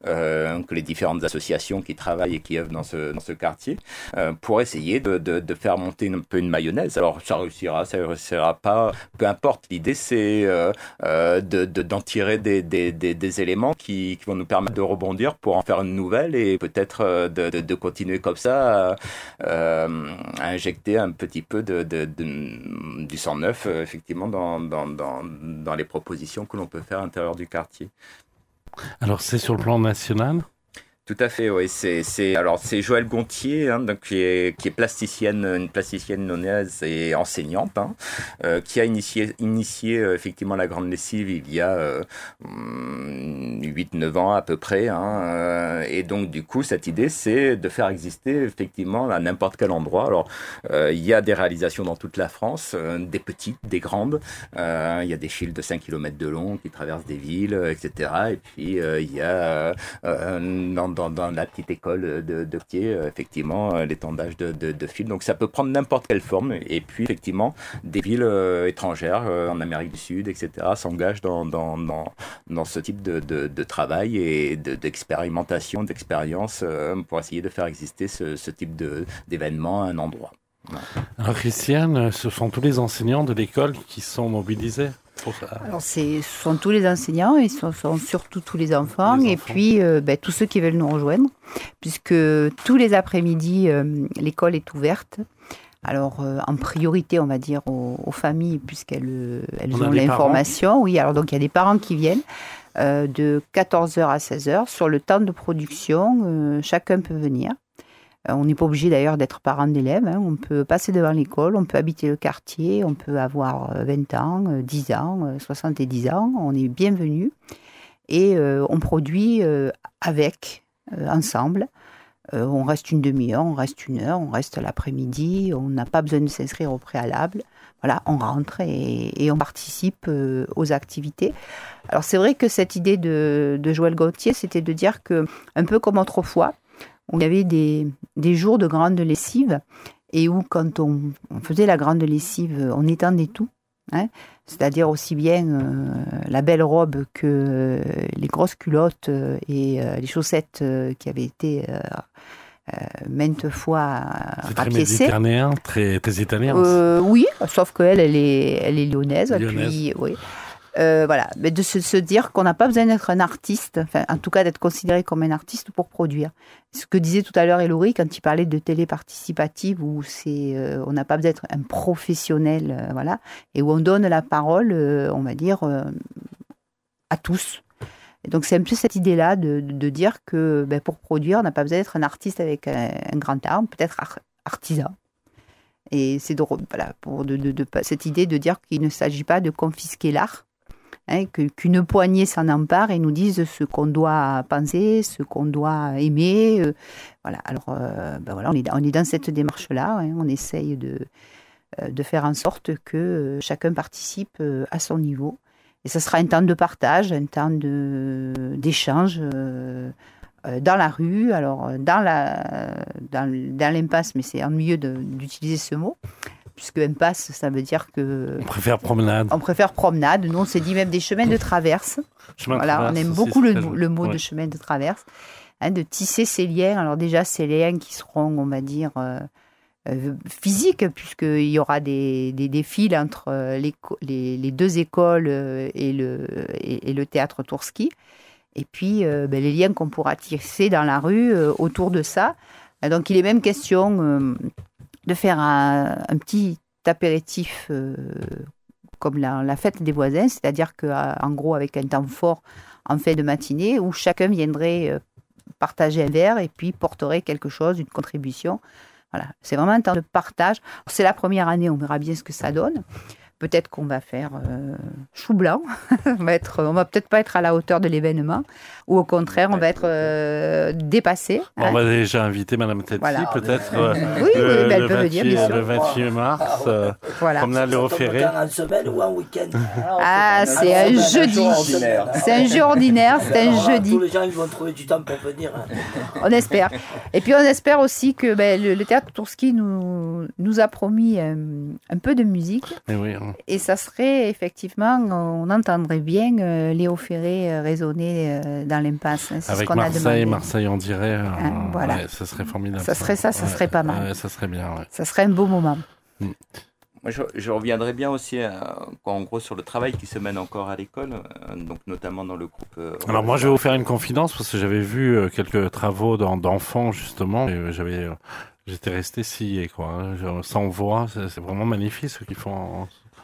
euh, que les différentes associations qui travaillent et qui œuvrent dans ce, dans ce quartier, euh, pour essayer de, de, de, faire monter un peu une mayonnaise. Alors ça réussira, ça réussira pas, peu importe. L'idée c'est euh, de d'en tirer des, des, des, éléments qui, qui vont nous permettre de rebondir pour en faire une nouvelle et peut-être de, de, de, continuer comme ça injecter un petit peu de, du sang neuf, effectivement, dans, dans, dans, dans les propositions que l'on peut faire à l'intérieur du quartier. Alors c'est sur le plan national tout à fait, oui. C'est, c'est, alors c'est Joëlle Gontier, hein, donc, qui, est, qui est plasticienne, une plasticienne nonaise et enseignante, hein, euh, qui a initié, initié euh, effectivement la grande lessive il y a euh, 8-9 ans à peu près. Hein, euh, et donc du coup, cette idée, c'est de faire exister effectivement à n'importe quel endroit. Alors, euh, il y a des réalisations dans toute la France, des petites, des grandes. il y a des fils de 5 km de long qui traversent des villes, etc. Et puis il y a dans dans, la petite école de, de pied, euh, effectivement, euh, l'étendage de, de, fil. Donc ça peut prendre n'importe quelle forme. Et puis, effectivement, des villes euh, étrangères en Amérique du Sud, etc., s'engagent dans, dans, dans, ce type de, de travail et d'expérimentation, d'expérience pour essayer de faire exister ce, ce type d'événement à un endroit. Alors Christiane, ce sont tous les enseignants de l'école qui sont mobilisés alors, ce sont tous les enseignants et ce sont surtout tous les enfants, et puis euh, ben, tous ceux qui veulent nous rejoindre, puisque tous les après-midi, euh, l'école est ouverte. Alors, euh, en priorité, on va dire aux, familles, puisqu'elles elles ont l'information. Oui, alors donc il y a des parents qui viennent de 14h à 16h. Sur le temps de production, chacun peut venir. Euh, on n'est pas obligé d'ailleurs d'être parent d'élèves. Hein. On peut passer devant l'école, on peut habiter le quartier, on peut avoir 20 euh, ans, 10 euh, ans, 70 ans. On est bienvenu. Et on produit avec, ensemble. on reste une demi-heure, on reste une heure, on reste l'après-midi. On n'a pas besoin de s'inscrire au préalable. Voilà, on rentre et, on participe aux activités. Alors c'est vrai que cette idée de, de Joël Gauthier, c'était de dire que, un peu comme autrefois, il y avait des, des jours de grande lessive et où quand on, faisait la grande lessive, on étendait tout. Hein, c'est-à-dire aussi bien euh, la belle robe que les grosses culottes euh, et euh, les chaussettes qui avaient été maintes fois très méditerranéen, très, très italien. oui, sauf qu'elle, elle est, elle est lyonnaise. lyonnaise. Puis, oui. Euh, voilà, mais de se, dire qu'on n'a pas besoin d'être un artiste, enfin, en tout cas d'être considéré comme un artiste pour produire. Ce que disait tout à l'heure Elory quand il parlait de télé participative, où c'est, euh, on n'a pas besoin d'être un professionnel, euh, voilà, et où on donne la parole, on va dire, à tous. Et donc c'est un peu cette idée-là de, dire que ben, pour produire, on n'a pas besoin d'être un artiste avec un, grand arme, peut-être artisan. Et c'est drôle, voilà, pour de, cette idée de dire qu'il ne s'agit pas de confisquer l'art, Hein, qu'une poignée s'en empare et nous dise ce qu'on doit penser, ce qu'on doit aimer. Euh, voilà, alors euh, ben voilà, on est, on est dans cette démarche-là, hein, on essaye de, euh, de faire en sorte que chacun participe à son niveau. Et ce sera un temps de partage, un temps d'échange dans la rue, alors dans la dans, l'impasse, mais c'est ennuyeux d'utiliser ce mot, puisque impasse, ça veut dire que. On préfère promenade. On préfère promenade. Nous, on s'est dit même des chemins de traverse. voilà, on aime beaucoup le, mot de chemin de traverse. Hein, de tisser ces liens. Alors, déjà, ces liens qui seront, on va dire, euh, euh, physiques, puisqu'il y aura des, des, fils entre euh, les, les, deux écoles et le, et, le théâtre Tourski. Et puis, ben, les liens qu'on pourra tisser dans la rue autour de ça. Donc, il est même question de faire un, petit apéritif euh, comme la, fête des voisins, c'est-à-dire qu'en gros avec un temps fort en fin de matinée où chacun viendrait euh, partager un verre et puis porterait quelque chose, une contribution. Voilà, c'est vraiment un temps de partage. C'est la première année, on verra bien ce que ça donne. Peut-être qu'on va faire euh, chou blanc. (laughs) on va être, on va peut-être pas être à la hauteur de l'événement, ou au contraire, on va être euh, dépassé. on hein. va déjà inviter Madame Tetsi, peut-être. Euh, oui, le, oui, elle peut venir, bien sûr. Le 28 mars, euh, voilà. promenade le Ferré. En semaine ou en week-end (laughs) Ah, c'est un jeudi. C'est un jeu ordinaire, c'est un jeudi. Tous les gens ils vont trouver du temps pour venir. Hein. (laughs) On espère. Et puis on espère aussi que ben, le, théâtre Tourski nous, nous a promis un peu de musique. Et oui, hein. Et ça serait effectivement, on entendrait bien euh, Léo Ferré euh, résonner euh, dans l'impasse. Hein, Avec Marseille, Marseille on dirait. Hein, voilà. ça serait formidable. Ça serait ça, ça serait pas mal. ça serait bien. Ça serait un beau moment. Mm. Moi, je, reviendrai bien aussi, en gros, sur le travail qui se mène encore à l'école, donc notamment dans le groupe. Alors moi, je vais vous faire une confidence parce que j'avais vu quelques travaux d'enfants justement. J'avais j'étais resté scié, quoi. hein. Sans voix, c'est c'est vraiment magnifique ce qu'ils font. en-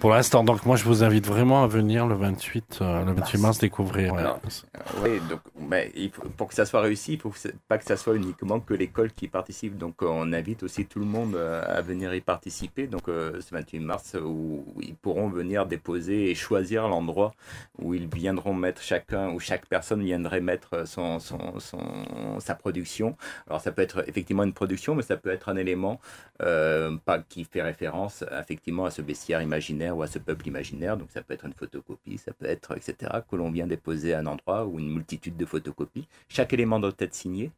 Pour l'instant, donc moi je vous invite vraiment à venir le 28, euh, le 28 mars découvrir. ouais. Alors, Oui, donc mais il faut- pour que ça soit réussi, il faut que pas que ça soit uniquement que l'école qui participe. Donc euh, on invite aussi tout le monde euh, à venir y participer. Donc euh, ce 28 mars, où, ils pourront venir déposer et choisir l'endroit où ils viendront mettre chacun, où chaque personne viendrait mettre son, son, son- sa production. Alors ça peut être effectivement une production, mais ça peut être un élément euh, pas, qui fait référence effectivement à ce bestiaire imaginaire ou à ce peuple imaginaire. Donc ça peut être une photocopie, ça peut être etc. que l'on vient déposer à un endroit ou une multitude de photocopies. Chaque élément doit être signé.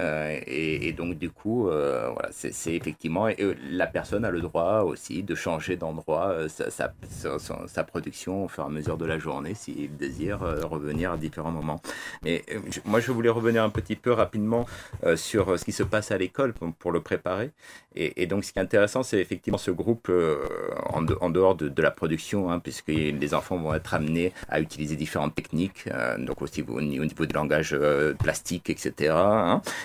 Euh, et, donc du coup, euh, voilà, c'est effectivement euh, la personne a le droit aussi de changer d'endroit sa, sa, production au fur et à mesure de la journée s'il désire revenir à différents moments. Mais moi, je voulais revenir un petit peu rapidement sur ce qui se passe à l'école pour, le préparer. Et, donc, ce qui est intéressant, c'est effectivement ce groupe en, de- en dehors de, la production, hein, puisque les enfants vont être amenés à utiliser différentes techniques, donc aussi au, ni- au niveau du langage plastique, etc.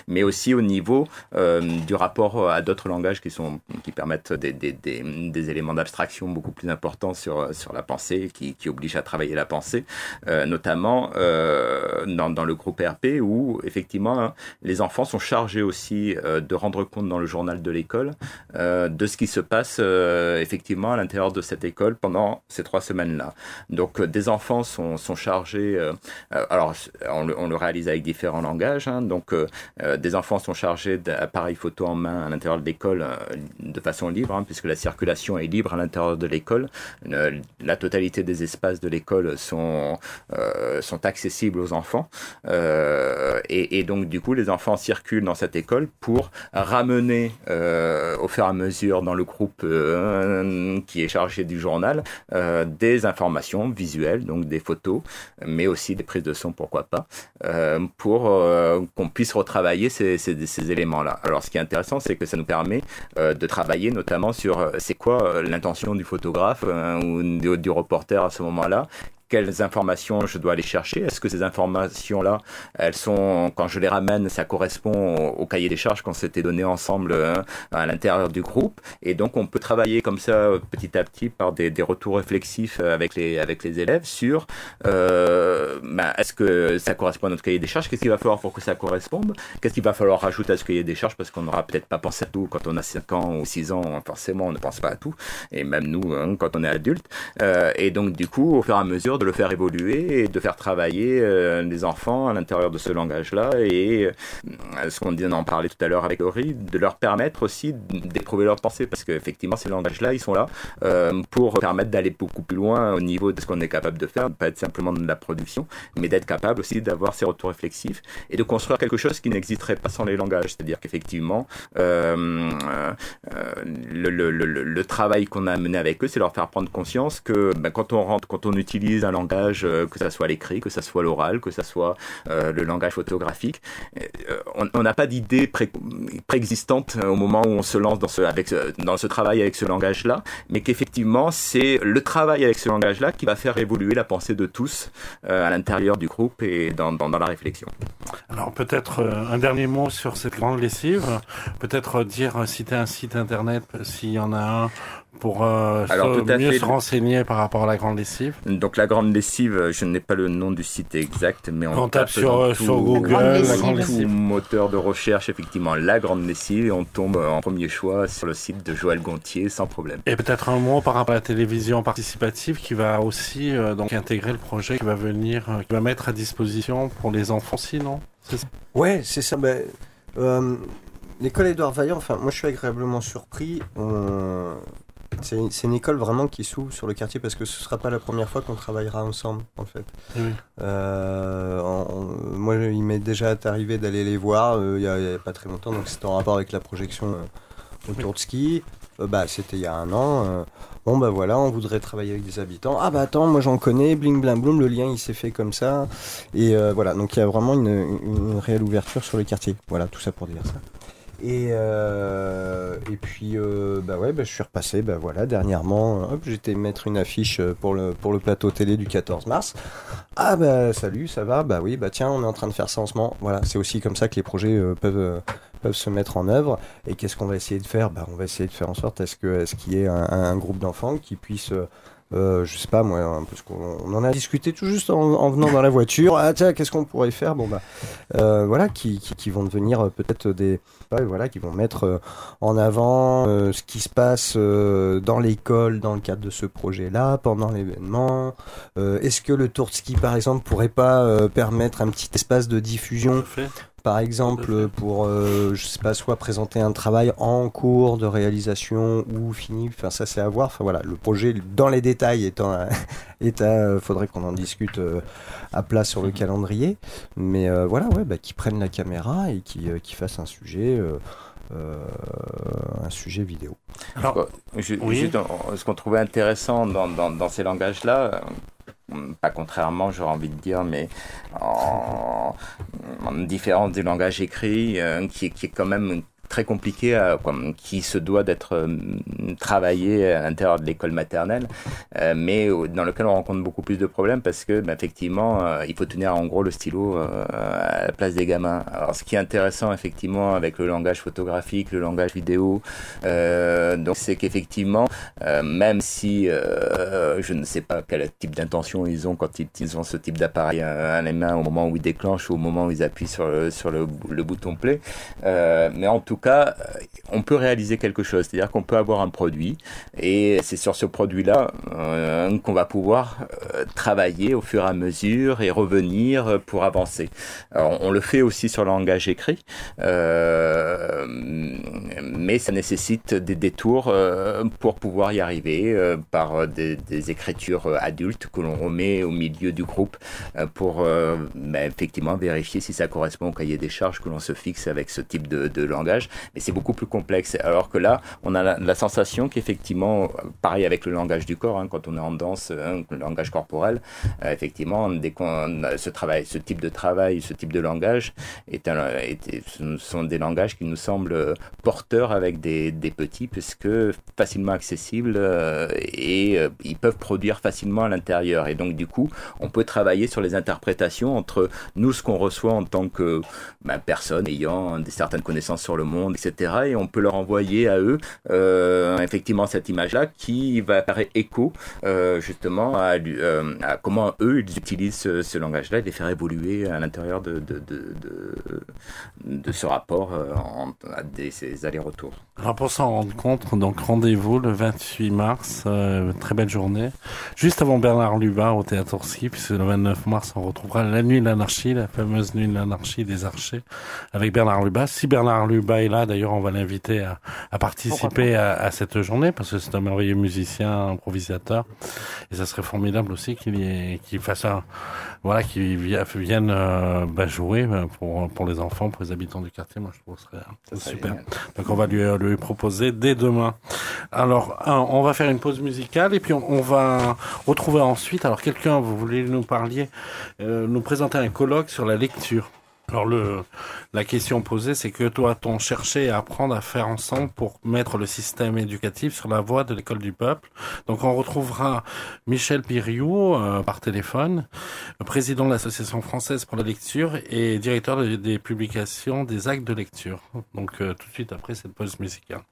mais aussi au niveau euh, du rapport à d'autres langages qui, sont, qui permettent des, des, des, des éléments d'abstraction beaucoup plus importants sur, sur la pensée, qui, qui obligent à travailler la pensée, euh, notamment euh, dans, dans le groupe RP où effectivement hein, les enfants sont chargés aussi euh, de rendre compte dans le journal de l'école euh, de ce qui se passe euh, effectivement à l'intérieur de cette école pendant ces trois semaines-là. Donc euh, des enfants sont, sont chargés, euh, euh, alors on le, on le réalise avec différents langages, hein, donc euh, euh, des enfants sont chargés d'appareils photo en main à l'intérieur de l'école euh, de façon libre, hein, puisque la circulation est libre à l'intérieur de l'école. Euh, la totalité des espaces de l'école sont, euh, sont accessibles aux enfants. Euh, et, et donc, du coup, les enfants circulent dans cette école pour ramener euh, au fur et à mesure dans le groupe euh, qui est chargé du journal euh, des informations visuelles, donc des photos, mais aussi des prises de son, pourquoi pas, euh, pour euh, qu'on puisse retravailler ces, éléments-là. Alors, ce qui est intéressant, c'est que ça nous permet euh, de travailler notamment sur euh, c'est quoi euh, l'intention du photographe ou du reporter à ce moment-là quelles informations je dois aller chercher. Est-ce que ces informations-là, elles sont, quand je les ramène, ça correspond au, cahier des charges qu'on s'était donné ensemble euh, à l'intérieur du groupe. Et donc, on peut travailler comme ça euh, petit à petit par des, retours réflexifs euh, avec les, élèves sur euh, ben, est-ce que ça correspond à notre cahier des charges? Qu'est-ce qu'il va falloir pour que ça corresponde? Qu'est-ce qu'il va falloir rajouter à ce cahier des charges? Parce qu'on n'aura peut-être pas pensé à tout quand on a 5 ans ou 6 ans, forcément, on ne pense pas à tout. Et même nous, hein, quand on est adulte. Euh, et donc, du coup, au fur et à mesure, de le faire évoluer et de faire travailler euh, les enfants à l'intérieur de ce langage-là et euh, ce qu'on en parlait tout à l'heure avec Laurie, de leur permettre aussi d'éprouver leur pensée parce qu'effectivement ces langages-là, ils sont là euh, pour permettre d'aller beaucoup plus loin au niveau de ce qu'on est capable de faire, pas être simplement de la production, mais d'être capable aussi d'avoir ces retours réflexifs et de construire quelque chose qui n'existerait pas sans les langages. C'est-à-dire qu'effectivement, euh, euh, le, travail qu'on a mené avec eux, c'est leur faire prendre conscience que ben, quand on rentre, quand on utilise un langage euh, que ça soit l'écrit, que ça soit l'oral, que ça soit euh, le langage photographique. Euh, on n'a pas d'idée pré préexistante au moment où on se lance dans ce, avec dans ce travail avec ce langage-là, mais qu'effectivement, c'est le travail avec ce langage-là qui va faire évoluer la pensée de tous à l'intérieur du groupe et dans, dans, dans la réflexion. Alors peut-être un dernier mot sur cette grande lessive, peut-être dire, citer un site internet s'il y en a un pour euh, Alors, se, tout à mieux fait. se renseigner par rapport à la grande lessive. Donc la grande lessive, je n'ai pas le nom du site exact, mais on, On tape sur, euh, tout, sur Google grande la lessive. grande tout lessive. moteur de recherche effectivement la grande lessive et on tombe en premier choix sur le site de Joël Gontier sans problème. Et peut-être un mot par rapport à la télévision participative qui va aussi euh, donc intégrer le projet qui va venir, euh, qui va mettre à disposition pour les enfants aussi, non? C'est ça? Ouais, c'est ça. Ben, euh, L'école Édouard Vaillant, enfin, moi je suis agréablement surpris. On- C'est c'est une école vraiment qui s'ouvre sur le quartier parce que ce sera pas la première fois qu'on travaillera ensemble en fait. Oui. Euh, en- moi il m'est déjà arrivé d'aller les voir euh, il y, a- pas très longtemps, donc c'était en rapport avec la projection euh, autour de ski. Euh, bah, c'était il y a un an. euh, bon bah voilà, on voudrait travailler avec des habitants. Ah bah attends, moi j'en connais, bling bling bloom, le lien il s'est fait comme ça. Et euh, voilà, donc il y a vraiment une, une- une réelle ouverture sur le quartier. Voilà, tout ça pour dire ça. Et, euh, et puis, euh, bah ouais, bah, je suis repassé, bah voilà, dernièrement, j'étais mettre une affiche pour le, pour le plateau télé du 14 mars. Ah bah salut, ça va? Bah oui, bah tiens, on est en train de faire ça en ce moment. Voilà, c'est aussi comme ça que les projets euh, peuvent, se mettre en œuvre. Et qu'est-ce qu'on va essayer de faire? Bah, On va essayer de faire en sorte ce qu'il est y ait un, groupe d'enfants qui puisse euh, je sais pas moi, parce qu'on en a discuté tout juste en, venant dans la voiture. Ah tiens, qu'est-ce qu'on pourrait faire? Bon bah voilà, qui, vont devenir peut-être des voilà, qui vont mettre euh, en avant euh, ce qui se passe dans l'école dans le cadre de ce projet-là pendant l'événement. Est-ce que le tour de ski par exemple pourrait pas permettre un petit espace de diffusion par exemple, pour, euh, je sais pas, soit présenter un travail en cours de réalisation ou fini. Enfin, ça, c'est à voir. Enfin, voilà, le projet, dans les détails, étant, est à, (laughs) faudrait qu'on en discute euh, à plat sur le calendrier. Mais euh, voilà, ouais, bah, qu'ils prennent la caméra et qui qui fassent un sujet. Un sujet vidéo. Alors, ce qu'on trouvait intéressant dans, dans, dans ces langages-là, pas contrairement, j'aurais envie de dire, mais en, en différence du langage écrit, euh, qui, qui, est quand même très compliqué, à, qui se doit d'être euh, travaillé à l'intérieur de l'école maternelle, euh, mais dans lequel on rencontre beaucoup plus de problèmes parce que, bah, effectivement, euh, il faut tenir en gros le stylo à la place des gamins. Alors, ce qui est intéressant, effectivement, avec le langage photographique, le langage vidéo, donc c'est qu'effectivement, même si je ne sais pas quel type d'intention ils ont quand ils, ont ce type d'appareil à, les mains au moment où ils déclenchent ou au moment où ils appuient sur le, sur le, le bouton play, mais en tout cas, euh, on peut réaliser quelque chose. C'est-à-dire qu'on peut avoir un produit et c'est sur ce produit-là euh, qu'on va pouvoir euh, travailler au fur et à mesure et revenir pour avancer. On le fait aussi sur le langage écrit, mais ça nécessite des détours pour pouvoir y arriver par des, écritures adultes que l'on remet au milieu du groupe pour ben, effectivement vérifier si ça correspond au cahier des charges que l'on se fixe avec ce type de langage mais c'est beaucoup plus complexe. Alors que là, on a la, sensation qu'effectivement, pareil avec le langage du corps, hein, quand on est en danse, hein, le langage corporel, euh, effectivement, ce travail, ce type de travail, ce type de langage, est sont des langages qui nous semblent porteurs avec des, petits, puisque facilement accessibles euh, et euh, ils peuvent produire facilement à l'intérieur. Et donc, du coup, on peut travailler sur les interprétations entre nous, ce qu'on reçoit en tant que ben, personne ayant certaines connaissances sur le monde, etc. Et on peut leur envoyer à eux euh, effectivement cette image-là qui va faire écho euh, justement euh, à, comment eux ils utilisent ce, langage-là et les faire évoluer à l'intérieur de, de, de, ce rapport en, à des, ces allers-retours. Alors pour s'en rendre compte, donc rendez-vous le 28 mars, très belle journée. Juste avant Bernard Lubin au Théâtre Orski, puisque le 29 mars on retrouvera la nuit de l'anarchie, la fameuse nuit de l'anarchie des archers, avec Bernard Lubin. Si Bernard Lubin là. D'ailleurs, on va l'inviter à, à, participer à, à, cette journée parce que c'est un merveilleux musicien, improvisateur. Et ça serait formidable aussi qu'il qu'il fasse un, voilà, qu'il vienne euh, bah, jouer euh, pour, pour les enfants, pour les habitants du quartier. Moi, je trouve que ce serait super. Donc, on va lui, lui proposer dès demain. Alors, on va faire une pause musicale et puis on, on va retrouver ensuite. Alors, quelqu'un, vous voulez nous parler, euh, nous présenter un colloque sur la lecture. Alors le, la question posée, c'est que doit-on chercher à apprendre à faire ensemble pour mettre le système éducatif sur la voie de l'école du peuple? Donc on retrouvera Michel Piriou euh, par téléphone, président de l'Association française pour la lecture et directeur des publications des actes de lecture. Donc euh, tout de suite après cette pause musicale.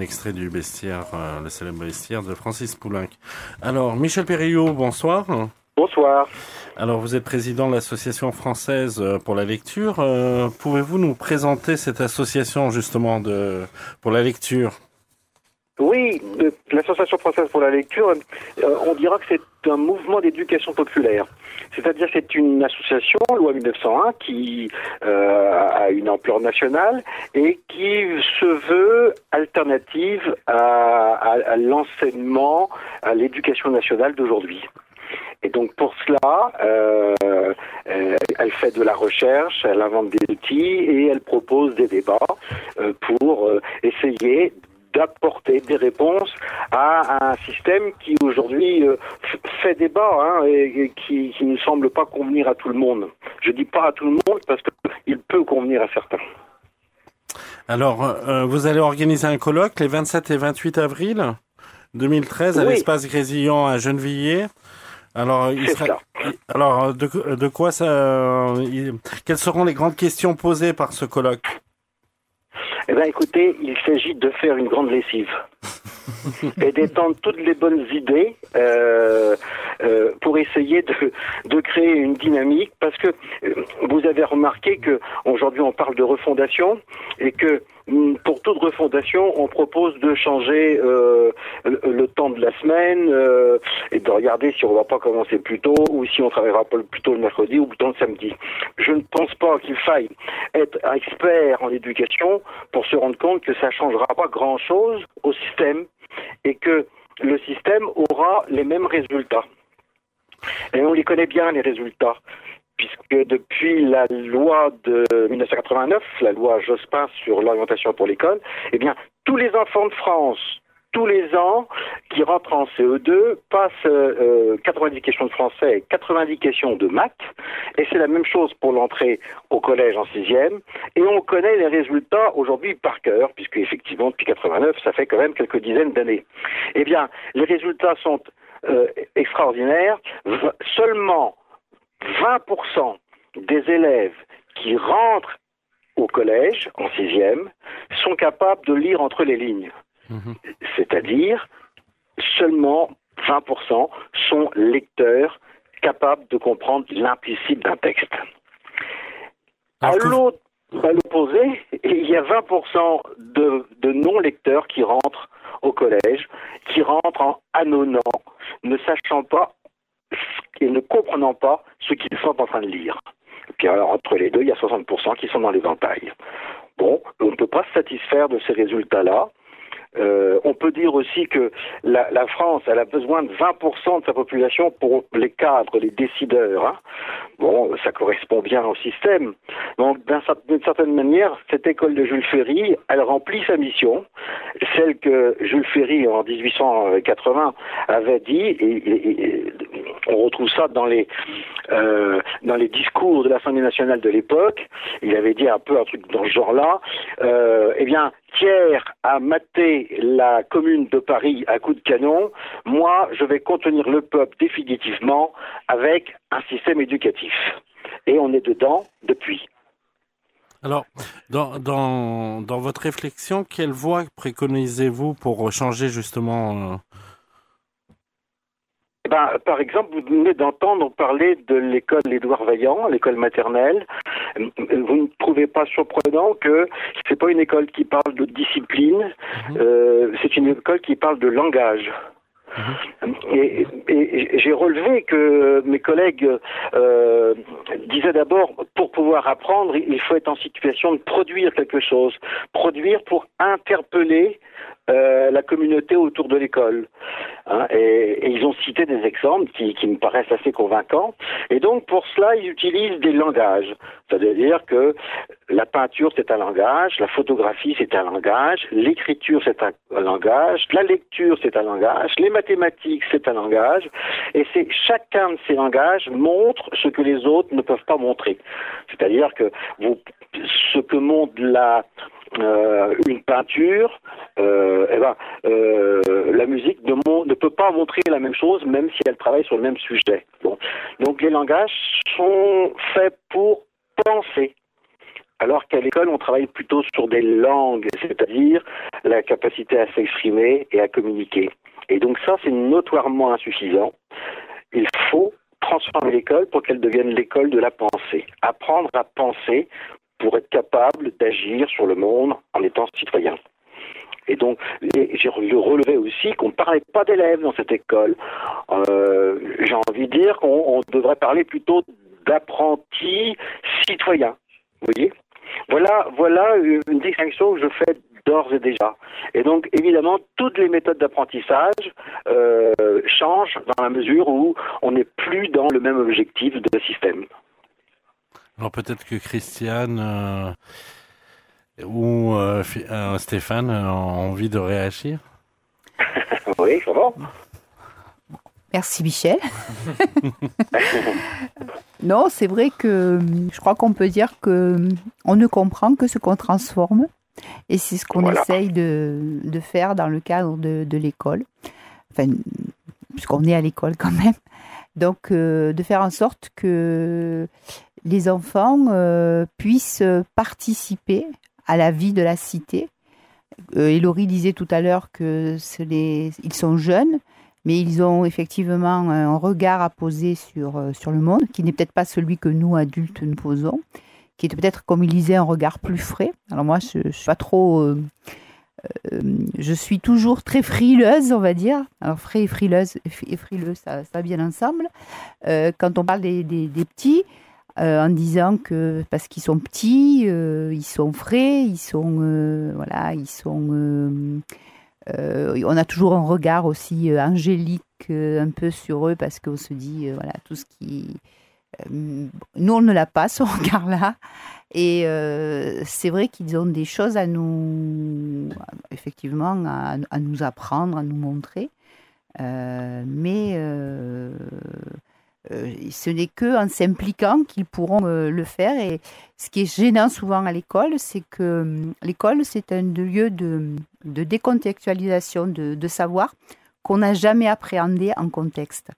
Un extrait du bestiaire, euh, le célèbre bestiaire de Francis Poulenc. Alors, Michel Perriot, bonsoir. Bonsoir. Alors, vous êtes président de l'Association française euh, pour la lecture. Euh, Pouvez-vous nous présenter cette association justement de pour la lecture? Oui, l'Association française pour la lecture, euh, on dira que c'est un mouvement d'éducation populaire. C'est-à-dire c'est une association, loi 1901, qui euh, a une ampleur nationale et qui se veut alternative à, l'enseignement, à l'éducation nationale d'aujourd'hui. Et donc pour cela, euh, euh, elle fait de la recherche, elle invente des outils et elle propose des débats pour essayer d'apporter des réponses à un système qui aujourd'hui euh, fait débat hein, et, qui, qui ne semble pas convenir à tout le monde. Je dis pas à tout le monde parce qu'il peut convenir à certains. Alors, euh, vous allez organiser un colloque les 27 et 28 avril 2013 à Oui. l'espace Grésillon à Gennevilliers. Alors, il C'est sera- cela. alors de, de quoi ça euh, Quelles seront les grandes questions posées par ce colloque? Eh bien, écoutez, il s'agit de faire une grande lessive (laughs) et d'étendre toutes les bonnes idées euh, euh, pour essayer de, créer une dynamique. Parce que euh, vous avez remarqué que aujourd'hui on parle de refondation et que hum, pour toute refondation, on propose de changer le, temps de la semaine et de regarder si on va pas commencer plus tôt ou si on travaillera pas plus tôt le mercredi ou plutôt le samedi. Je ne pense pas qu'il faille être expert en éducation pour se rendre compte que ça changera pas grand-chose au et que le système aura les mêmes résultats. Et on les connaît bien, les résultats, puisque depuis la loi de 1989, la loi Jospin sur l'orientation pour l'école, eh bien, tous les enfants de France, tous les ans, qui rentrent en CE2, passent euh, 90 questions de français et 90 questions de maths, et c'est la même chose pour l'entrée au collège en sixième, et on connaît les résultats aujourd'hui par cœur, puisque effectivement, depuis 89, ça fait quand même quelques dizaines d'années. Eh bien, les résultats sont euh, extraordinaires. Seulement 20% des élèves qui rentrent au collège, en sixième, sont capables de lire entre les lignes. Mhm. C'est-à-dire, seulement 20% sont lecteurs capables de comprendre l'implicite d'un texte. L'autre, à l'opposé, il y a 20% de, de non-lecteurs qui rentrent au collège, qui rentrent en annonnant, ne sachant pas et ne comprenant pas ce qu'ils sont en train de lire. Et puis alors, entre les deux, il y a 60% qui sont dans l'éventail. Bon, on ne peut pas se satisfaire de ces résultats-là. Euh, on peut dire aussi que la, la, France, elle a besoin de 20% de sa population pour les cadres, les décideurs. Hein. Bon, ça correspond bien au système. Donc, d'une certaine manière, cette école de Jules Ferry, elle remplit sa mission, celle que Jules Ferry, en 1880, avait dit, et, et, on retrouve ça dans les, euh, dans les discours de l'Assemblée nationale de l'époque. Il avait dit un peu un truc dans ce genre-là. Euh, eh bien, Thiers a maté la commune de Paris à coups de canon. Moi, je vais contenir le peuple définitivement avec un système éducatif. Et on est dedans depuis. Alors, dans, votre réflexion, quelle voie préconisez-vous pour changer justement euh, ben, par exemple, vous venez d'entendre parler de l'école Édouard Vaillant, l'école maternelle. Vous ne trouvez pas surprenant que c'est pas une école qui parle de discipline, mmh. euh, c'est une école qui parle de langage. Et, et j'ai relevé que mes collègues euh, disaient d'abord, pour pouvoir apprendre, il faut être en situation de produire quelque chose, produire pour interpeller euh, la communauté autour de l'école. Hein, et, et, ils ont cité des exemples qui, qui, me paraissent assez convaincants. Et donc pour cela, ils utilisent des langages. C'est-à-dire que la peinture, c'est un langage, la photographie, c'est un langage, l'écriture, c'est un langage, la lecture, c'est un langage, les mathématiques, c'est un langage. Et c'est chacun de ces langages montre ce que les autres ne peuvent pas montrer. C'est-à-dire que vous, ce que montre la euh, une peinture, euh, eh ben, euh, la musique ne, peut pas montrer la même chose, même si elle travaille sur le même sujet. Bon. Donc les langages sont faits pour penser. Alors qu'à l'école, on travaille plutôt sur des langues, c'est-à-dire la capacité à s'exprimer et à communiquer. Et donc ça, c'est notoirement insuffisant. Il faut transformer l'école pour qu'elle devienne l'école de la pensée. Apprendre à penser pour être capable d'agir sur le monde en étant citoyen. Et donc, j'ai relevé aussi qu'on ne parlait pas d'élèves dans cette école. Euh, j'ai envie de dire qu'on devrait parler plutôt d'apprentis citoyens. Vous voyez? Voilà, voilà une distinction que je fais d'ores et déjà. Et donc, évidemment, toutes les méthodes d'apprentissage euh, changent dans la mesure où on n'est plus dans le même objectif de système. Alors peut-être que Christiane euh, ou euh, euh, Stéphane ont envie de réagir. (laughs) oui, va. Merci Michel. (laughs) non, c'est vrai que je crois qu'on peut dire que on ne comprend que ce qu'on transforme. Et c'est ce qu'on voilà. essaye de, de, faire dans le cadre de, de l'école. Enfin, puisqu'on est à l'école quand même. Donc, euh, de faire en sorte que les enfants euh, puissent participer à la vie de la cité. Euh, disait tout à l'heure que ils sont jeunes, mais ils ont effectivement un regard à poser sur, euh, sur le monde, qui n'est peut-être pas celui que nous, adultes, nous posons, qui est peut-être, comme il disait, un regard plus frais. Alors moi, je ne suis pas trop... Euh, je suis toujours très frileuse, on va dire. Alors frais et frileuse, et frileux, ça, ça vient ensemble. Euh, quand on parle des petits, euh, en disant que parce qu'ils sont petits, euh, ils sont frais, ils sont euh, voilà, ils sont. on a toujours un regard aussi angélique un peu sur eux parce qu'on se dit voilà tout ce qui. nous on ne l'a pas ce (laughs) regard-là et c'est vrai qu'ils ont des choses à nous effectivement à, à, nous apprendre, à nous montrer, mais euh, ce n'est qu'en s'impliquant qu'ils pourront euh, le faire. Et ce qui est gênant souvent à l'école, c'est que euh, l'école, c'est un lieu de, décontextualisation de, de savoir qu'on n'a jamais appréhendé en contexte.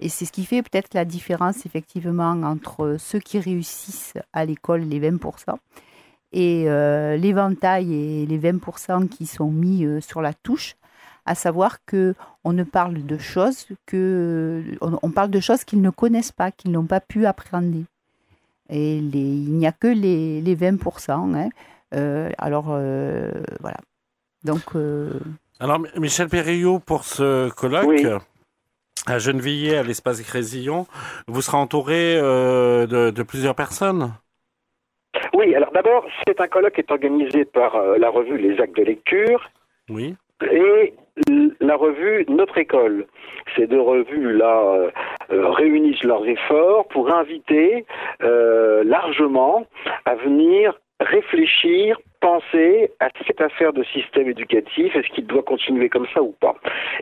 Et c'est ce qui fait peut-être la différence effectivement entre ceux qui réussissent à l'école, les 20%, et euh, l'éventail et les 20% qui sont mis sur la touche à savoir que on ne parle de choses que on, on parle de choses qu'ils ne connaissent pas, qu'ils n'ont pas pu appréhender. Et les, il n'y a que les, les 20%. Hein. Euh, alors euh, voilà. Donc. Euh... Alors Michel Perriot pour ce colloque. Oui. À Gennevilliers, à l'espace Grésillon, vous serez entouré euh, de, de plusieurs personnes? Oui, alors d'abord, c'est un colloque qui est organisé par euh, la revue Les Actes de Lecture. Oui et la revue Notre École. Ces deux revues-là euh, euh, réunissent leurs efforts pour inviter euh, largement à venir réfléchir, penser à cette affaire de système éducatif, est-ce qu'il doit continuer comme ça ou pas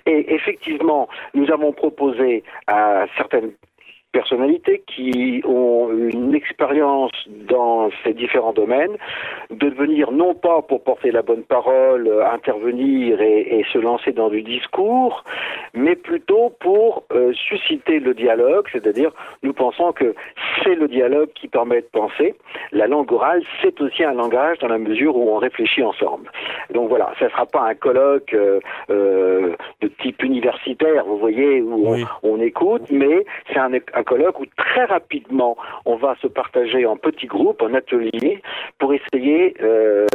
Et effectivement, nous avons proposé à certaines personnalités qui ont une expérience dans ces différents domaines, de venir non pas pour porter la bonne parole, intervenir et, et se lancer dans du discours, mais plutôt pour euh, susciter le dialogue, c'est-à-dire nous pensons que c'est le dialogue qui permet de penser. La langue orale, c'est aussi un langage dans la mesure où on réfléchit ensemble. Donc voilà, ça ne sera pas un colloque euh, euh, de type universitaire, vous voyez, où Oui. on, on écoute, mais c'est un, un colloque où très rapidement on va se partager en petits groupes, en ateliers, pour essayer euh,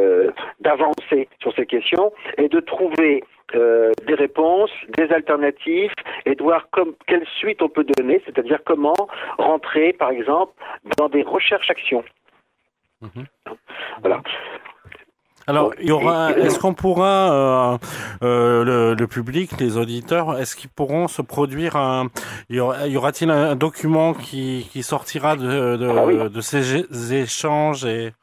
d'avancer sur ces questions et de trouver euh, des réponses, des alternatives et de voir comme, quelle suite on peut donner, c'est-à-dire comment rentrer, par exemple, dans des recherches-actions. Mhm. Voilà. Alors, il y aura. Est-ce qu'on pourra, euh, euh, le, le public, les auditeurs, est-ce qu'ils pourront se produire un. Y aura- y aura-t-il un document qui, qui sortira de, de, Ah oui. de ces échanges et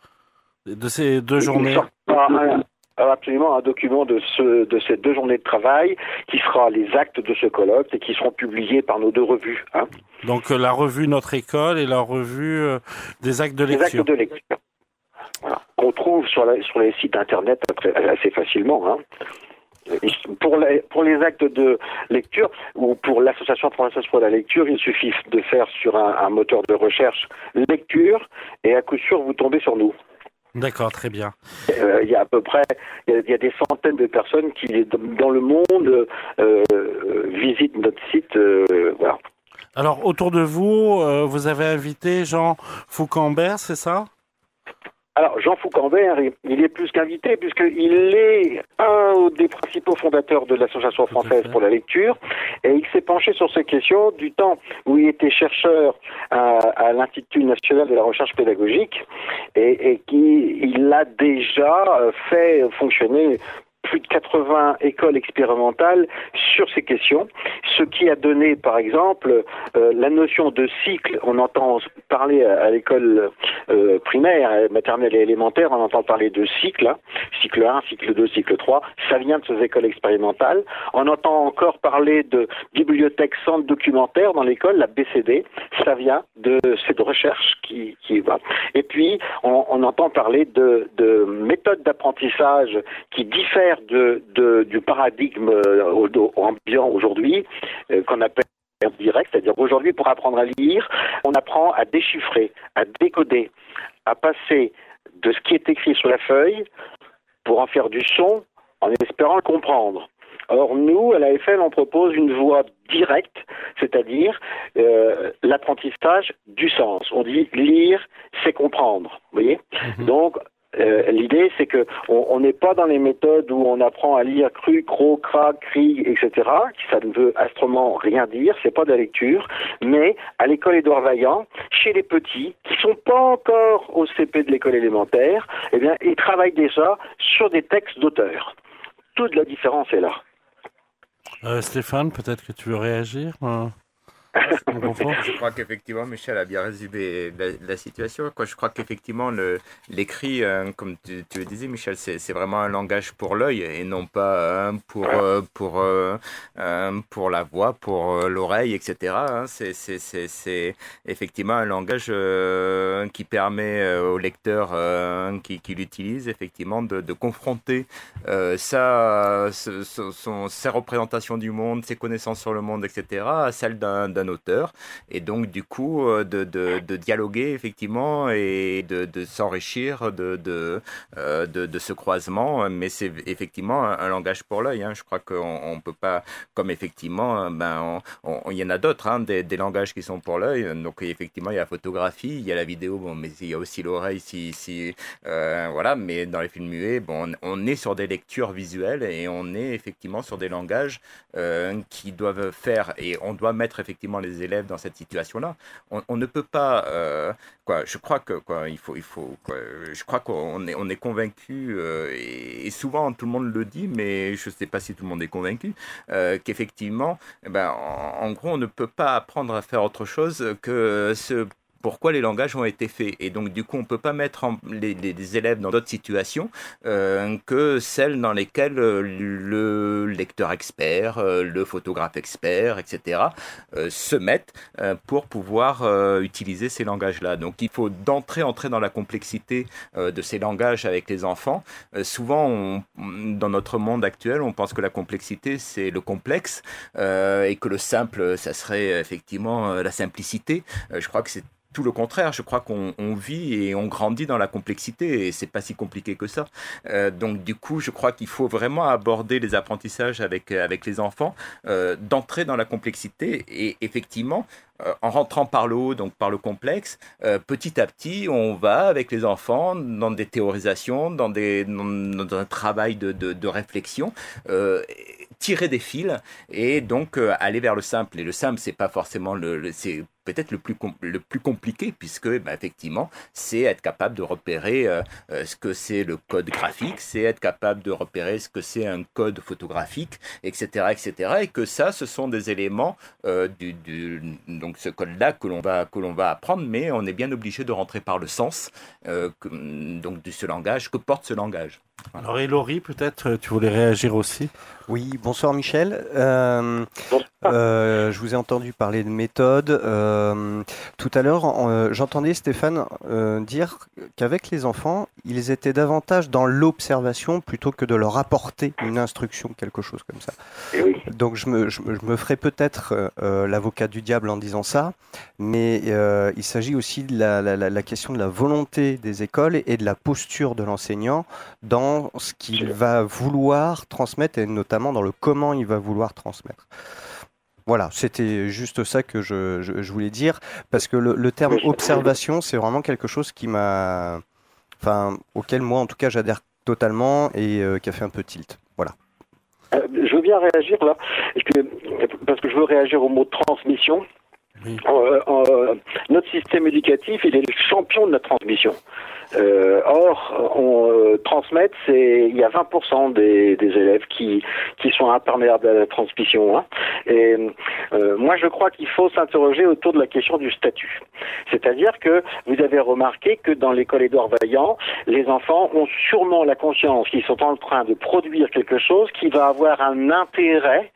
de ces deux journées? un- absolument un document de, ce, de ces deux journées de travail qui sera les actes de ce colloque et qui seront publiés par nos deux revues. Hein, Donc, euh, la revue Notre École et la revue euh, des actes de lecture. actes de lecture. Voilà. Qu'on trouve sur, la- sur les sites internet assez facilement. Hein. Pour les, pour les actes de lecture ou pour l'association française pour la lecture, il suffit de faire sur un, un moteur de recherche lecture et à coup sûr vous tombez sur nous. D'accord, très bien. Euh, il y a à peu près, il y a, il y a des centaines de personnes qui, dans le monde, euh, visitent notre site. euh, voilà. Alors, autour de vous, vous avez invité Jean Foucambert, c'est ça? Alors, Jean Foucambert, il- est plus qu'invité, puisqu'il est un des principaux fondateurs de l'Association française pour la lecture, et il s'est penché sur ces questions du temps où il était chercheur à, à l'Institut national de la recherche pédagogique, et, et qui il a déjà euh, fait fonctionner plus de 80 écoles expérimentales sur ces questions, ce qui a donné, par exemple, euh, la notion de cycle. On entend parler à, l'école euh, primaire, euh, maternelle et élémentaire, on entend parler de cycle, hein, cycle 1, cycle 2, cycle 3. Ça vient de ces écoles expérimentales. On entend encore parler de bibliothèque centre documentaire dans l'école, la BCD. Ça vient de cette recherche qui, qui va. Et puis, on, entend parler de méthodes d'apprentissage qui diffèrent de, de- du paradigme euh, ambiant aujourd'hui, euh, qu'on appelle direct, c'est-à-dire aujourd'hui pour apprendre à lire, on apprend à déchiffrer, à décoder, à passer de ce qui est écrit sur la feuille pour en faire du son en espérant le comprendre. Or, nous, à l'AFL, on propose une voie directe, c'est-à-dire euh, l'apprentissage du sens. On dit lire, c'est comprendre. Vous voyez? Mhm. Donc, euh, l'idée, c'est que on n'est pas dans les méthodes où on apprend à lire cru, cro, cra, cri, etc. Ça ne veut astrement rien dire, c'est pas de la lecture, mais à l'école Édouard Vaillant, chez les petits qui sont pas encore au CP de l'école élémentaire, eh bien, ils travaillent déjà sur des textes d'auteurs. Toute la différence est là. Euh, Stéphane, peut-être que tu veux réagir comprend (laughs) Je crois qu'effectivement, Michel a bien résumé la, la situation. Quoi. Je crois qu'effectivement, l'écrit, euh, comme tu, tu le disais, Michel, c'est vraiment un langage pour l'œil et non pas un pour, euh, pour, euh, pour la voix, pour l'oreille, etc. hein. C'est- effectivement un langage qui permet au lecteur qui, qui l'utilise, effectivement, de, de confronter sa, son, ses représentations du monde, ses connaissances sur le monde, etc., à celles d'un auteur. Et donc, du coup, euh, de, de, dialoguer, effectivement, et de, de s'enrichir de, de, euh, ce croisement. Mais c'est effectivement un, langage pour l'œil. hein. Je crois qu'on on peut pas, comme effectivement, ben, on- on- il y en a d'autres, hein, des, langages qui sont pour l'œil. Donc, effectivement, il y a la photographie, il y a la vidéo, bon, mais il y a aussi l'oreille, si, si, euh, voilà. Mais dans les films muets, bon, on, est sur des lectures visuelles et on est effectivement sur des langages euh, qui doivent faire, et on doit mettre effectivement les élèves dans cette situation-là. On, ne peut pas, euh, quoi. Je crois que quoi, il faut, il faut. Je crois qu'on est, on est convaincu euh, et, souvent tout le monde le dit, mais je ne sais pas si tout le monde est convaincu euh, qu'effectivement, eh ben, en, en, gros, on ne peut pas apprendre à faire autre chose que ce pourquoi les langages ont été faits. Et donc, du coup, on ne peut pas mettre les, élèves dans d'autres situations euh, que celles dans lesquelles euh, le lecteur expert, euh, le photographe expert, etc., se mettent pour pouvoir utiliser ces langages-là. Donc, il faut d'entrer entrer dans la complexité de ces langages avec les enfants. souvent, dans notre monde actuel, on pense que la complexité, c'est le complexe et que le simple, ça serait effectivement la simplicité. je crois que c'est tout le contraire. Je crois qu'on vit et on grandit dans la complexité et c'est pas si compliqué que ça. Euh, donc du coup, je crois qu'il faut vraiment aborder les apprentissages avec avec les enfants, euh, d'entrer dans la complexité et effectivement. Euh, en rentrant par le haut, donc par le complexe, euh, petit à petit, on va avec les enfants dans des théorisations, dans, des, dans, un travail de, de, réflexion, euh, tirer des fils et donc aller vers le simple. Et le simple, c'est pas forcément le, le c'est peut-être le plus, le plus compliqué, puisque bah, effectivement, c'est être capable de repérer euh, ce que c'est le code graphique, c'est être capable de repérer ce que c'est un code photographique, etc., etc. Et que ça, ce sont des éléments euh, du, du, donc ce code-là que l'on va que l'on va apprendre, mais on est bien obligé de rentrer par le sens euh, que, donc de ce langage que porte ce langage. Voilà. Alors, Elori, peut-être tu voulais réagir aussi? Oui, bonsoir Michel. Euh, euh, je vous ai entendu parler de méthode. Euh, tout à l'heure, euh, j'entendais Stéphane dire qu'avec les enfants, ils étaient davantage dans l'observation plutôt que de leur apporter une instruction, quelque chose comme ça. Oui. Donc je me, je, je me ferai peut-être l'avocat du diable en disant ça, mais il s'agit aussi de la, la, la, question de la volonté des écoles et de la posture de l'enseignant dans ce qu'il va vouloir transmettre et notamment dans le comment il va vouloir transmettre. Voilà, c'était juste ça que je, je, je, voulais dire, parce que le, le terme observation, c'est vraiment quelque chose qui m'a, enfin, auquel moi, en tout cas, j'adhère totalement et euh, qui a fait un peu tilt. Voilà. Euh, je veux bien réagir là, parce que je veux réagir au mot transmission. Euh, euh, notre système éducatif, il est le champion de la transmission. Euh, or, on euh, transmettre, c'est il y a 20% des, des, élèves qui qui sont imperméables à la transmission. Hein. Et euh, moi, je crois qu'il faut s'interroger autour de la question du statut. C'est-à-dire que vous avez remarqué que dans l'école Édouard Vaillant, les enfants ont sûrement la conscience qu'ils sont en train de produire quelque chose qui va avoir un intérêt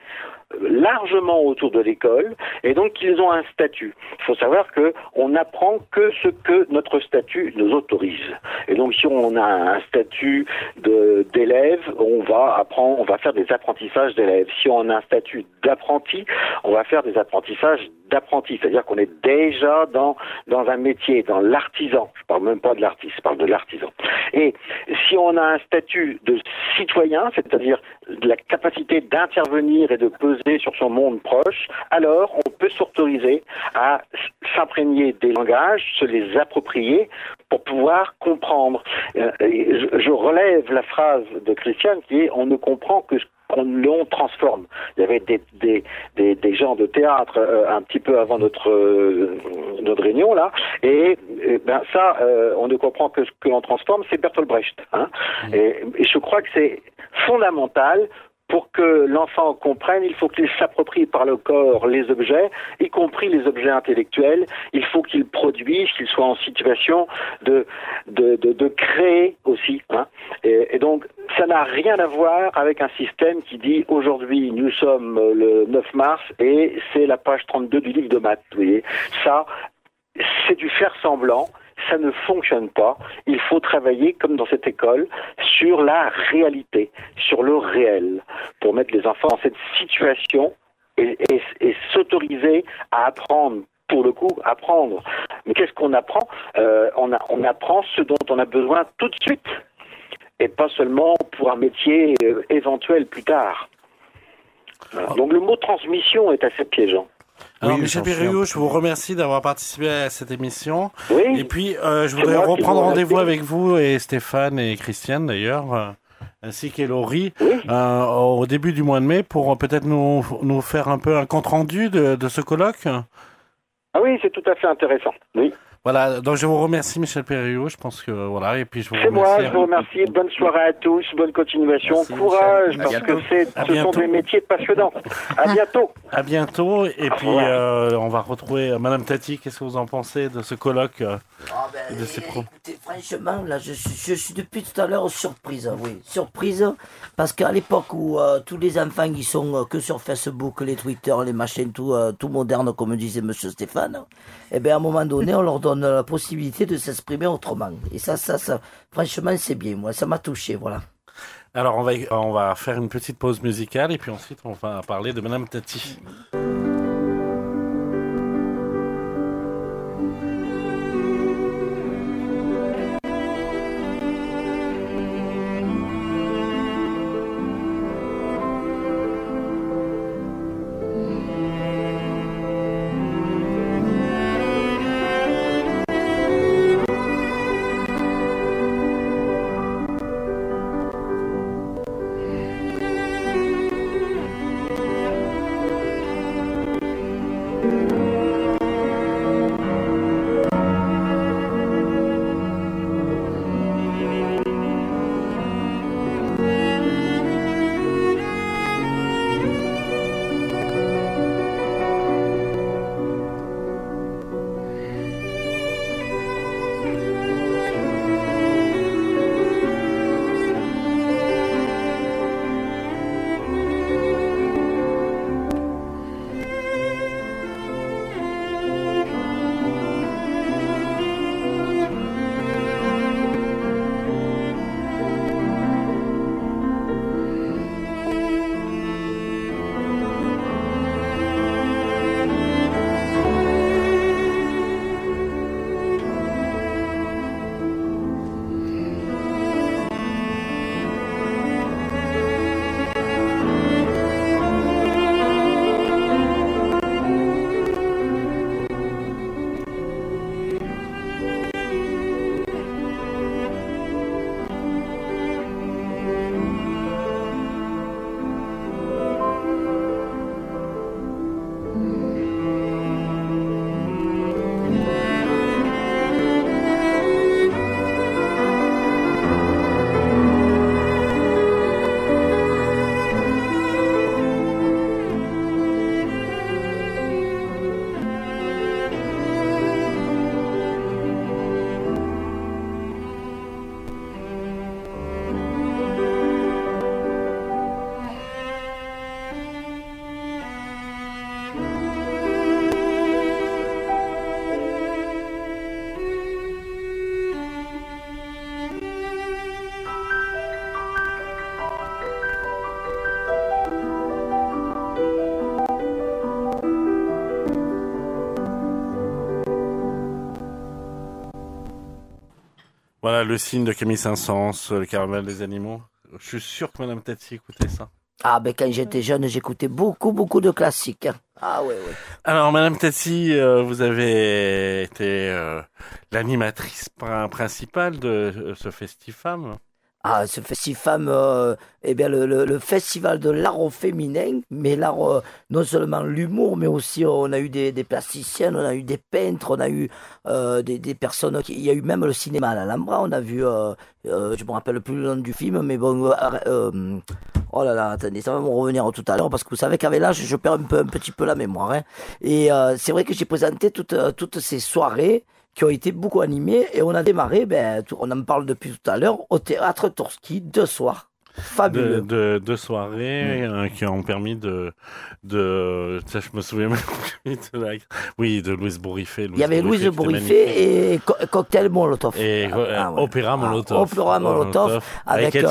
largement autour de l'école et donc ils ont un statut. Il faut savoir que on n'apprend que ce que notre statut nous autorise. Et donc si on a un statut d'élève, on va apprendre, on va faire des apprentissages d'élèves. Si on a un statut d'apprenti, on va faire des apprentissages d'apprenti, c'est-à-dire qu'on est déjà dans dans un métier, dans l'artisan. Je parle même pas de l'artiste, je parle de l'artisan. Et si on a un statut de citoyen, c'est-à-dire la capacité d'intervenir et de peser sur son monde proche, alors on peut s'autoriser à s'imprégner des langages, se les approprier pour pouvoir comprendre. Je relève la phrase de Christiane qui est on ne comprend que ce qu'on transforme. Il y avait des, des, des, des gens de théâtre euh, un petit peu avant notre, euh, notre réunion là, et, et ben ça, euh, on ne comprend que ce que l'on transforme, c'est Bertolt Brecht. Hein mmh. et, et je crois que c'est fondamental pour que l'enfant comprenne, il faut qu'il s'approprie par le corps les objets, y compris les objets intellectuels. Il faut qu'il produise, qu'il soit en situation de, de, de, de créer aussi. Hein. Et, et, donc, ça n'a rien à voir avec un système qui dit aujourd'hui, nous sommes le 9 mars et c'est la page 32 du livre de maths. Vous voyez, ça, c'est du faire semblant ça ne fonctionne pas. Il faut travailler, comme dans cette école, sur la réalité, sur le réel, pour mettre les enfants dans cette situation et, et, et s'autoriser à apprendre pour le coup, apprendre. Mais qu'est-ce qu'on apprend? Euh, on, a, on apprend ce dont on a besoin tout de suite, et pas seulement pour un métier euh, éventuel plus tard. Voilà. Donc le mot transmission est assez piégeant. Alors, oui, Michel Périot, je vous remercie d'avoir participé à cette émission. Oui. Et puis, euh, je voudrais reprendre rendez-vous avec vous et Stéphane et Christiane d'ailleurs. ainsi qu'Elori Oui. euh, au début du mois de mai pour euh, peut-être nous, nous faire un peu un compte-rendu de, de ce colloque. Ah oui, c'est tout à fait intéressant. Oui. Voilà, donc je vous remercie Michel Perriot, je pense que voilà, et puis je vous C'est moi, remercie. je vous remercie. Bonne soirée à tous, bonne continuation, Merci, courage, Michel. Parce que bientôt. c'est, ce sont des métiers passionnants. À (laughs) bientôt. À bientôt, et puis euh, on va retrouver euh, Madame Tati, qu'est-ce que vous en pensez de ce colloque euh, Ah ben, de ces pro- écoutez, franchement, là, je suis, je suis depuis tout à l'heure surprise, oui. Surprise, parce qu'à l'époque où euh, tous les enfants qui sont que sur Facebook, les Twitter, les machins, tout, euh, tout moderne, comme disait Monsieur Stéphane, eh bien, à un moment donné, on leur donne la possibilité de s'exprimer autrement. Et ça, ça, ça, franchement, c'est bien. Moi, ça m'a touché, voilà. Alors on va, on va faire une petite pause musicale, et puis ensuite on va parler de Madame Tati. Voilà le signe de Camille Saint-Saëns, le caramel des animaux. Je suis sûr que Madame Tati écoutait ça. Ah, ben, quand j'étais jeune, j'écoutais beaucoup, beaucoup de classiques. hein. Ah, oui, oui. Alors, Madame Tati, euh, vous avez été euh, l'animatrice prin- principale de euh, ce Festifam. Ah, ce festival, euh, eh bien, le, festival de l'art féminin, mais l'art, euh, non seulement l'humour, mais aussi euh, on a eu des, des plasticiennes, on a eu des peintres, on a eu des, personnes, il y a eu même le cinéma à l'Alhambra, on a vu, je me rappelle plus le nom du film, mais bon, oh là là, attendez, ça va me revenir tout à l'heure, parce que vous savez qu'avec l'âge, je perds un, peu, un petit peu la mémoire. hein. Et c'est vrai que j'ai présenté toutes, toutes ces soirées qui ont été beaucoup animées et on a démarré, ben, on en parle depuis tout à l'heure, au théâtre Tourski, deux soirs. Fabuleux. de, de soirées euh, qui ont permis de, de, ça, je me souviens même de la, oui, de Louise Bourriffet. Il y avait Louise. Bourriffet et Co- Cocktail Molotov. Et euh, Ah, ouais. Opéra Ah, Molotov. Opéra Molotov avec, Cathy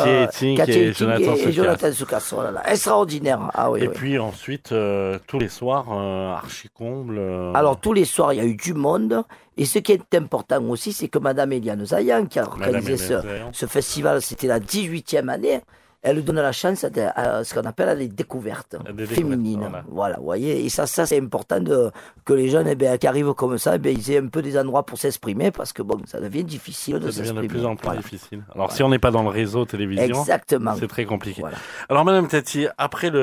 euh, Cathy et Jonathan et. Jonathan Sucas. Oh là là, Extraordinaire. Ah oui, Et oui. puis ensuite, euh, tous les soirs, archi-comble. Alors tous les soirs, il y a eu du monde. Et ce qui est important aussi, c'est que Madame Eliane Zayan, qui a organisé ce, festival, c'était la 18e année. elle donne la chance à, ce qu'on appelle à des découvertes féminines. voilà. Voilà. vous voyez. Et ça, ça c'est important de, que les jeunes eh ben, qui arrivent comme ça, eh ben, ils aient un peu des endroits pour s'exprimer parce que bon, ça devient difficile de Ça devient s'exprimer. de plus en plus Voilà. difficile. Alors, si on n'est pas dans le réseau télévision, Exactement. c'est très compliqué. Alors, Madame Tati, après le,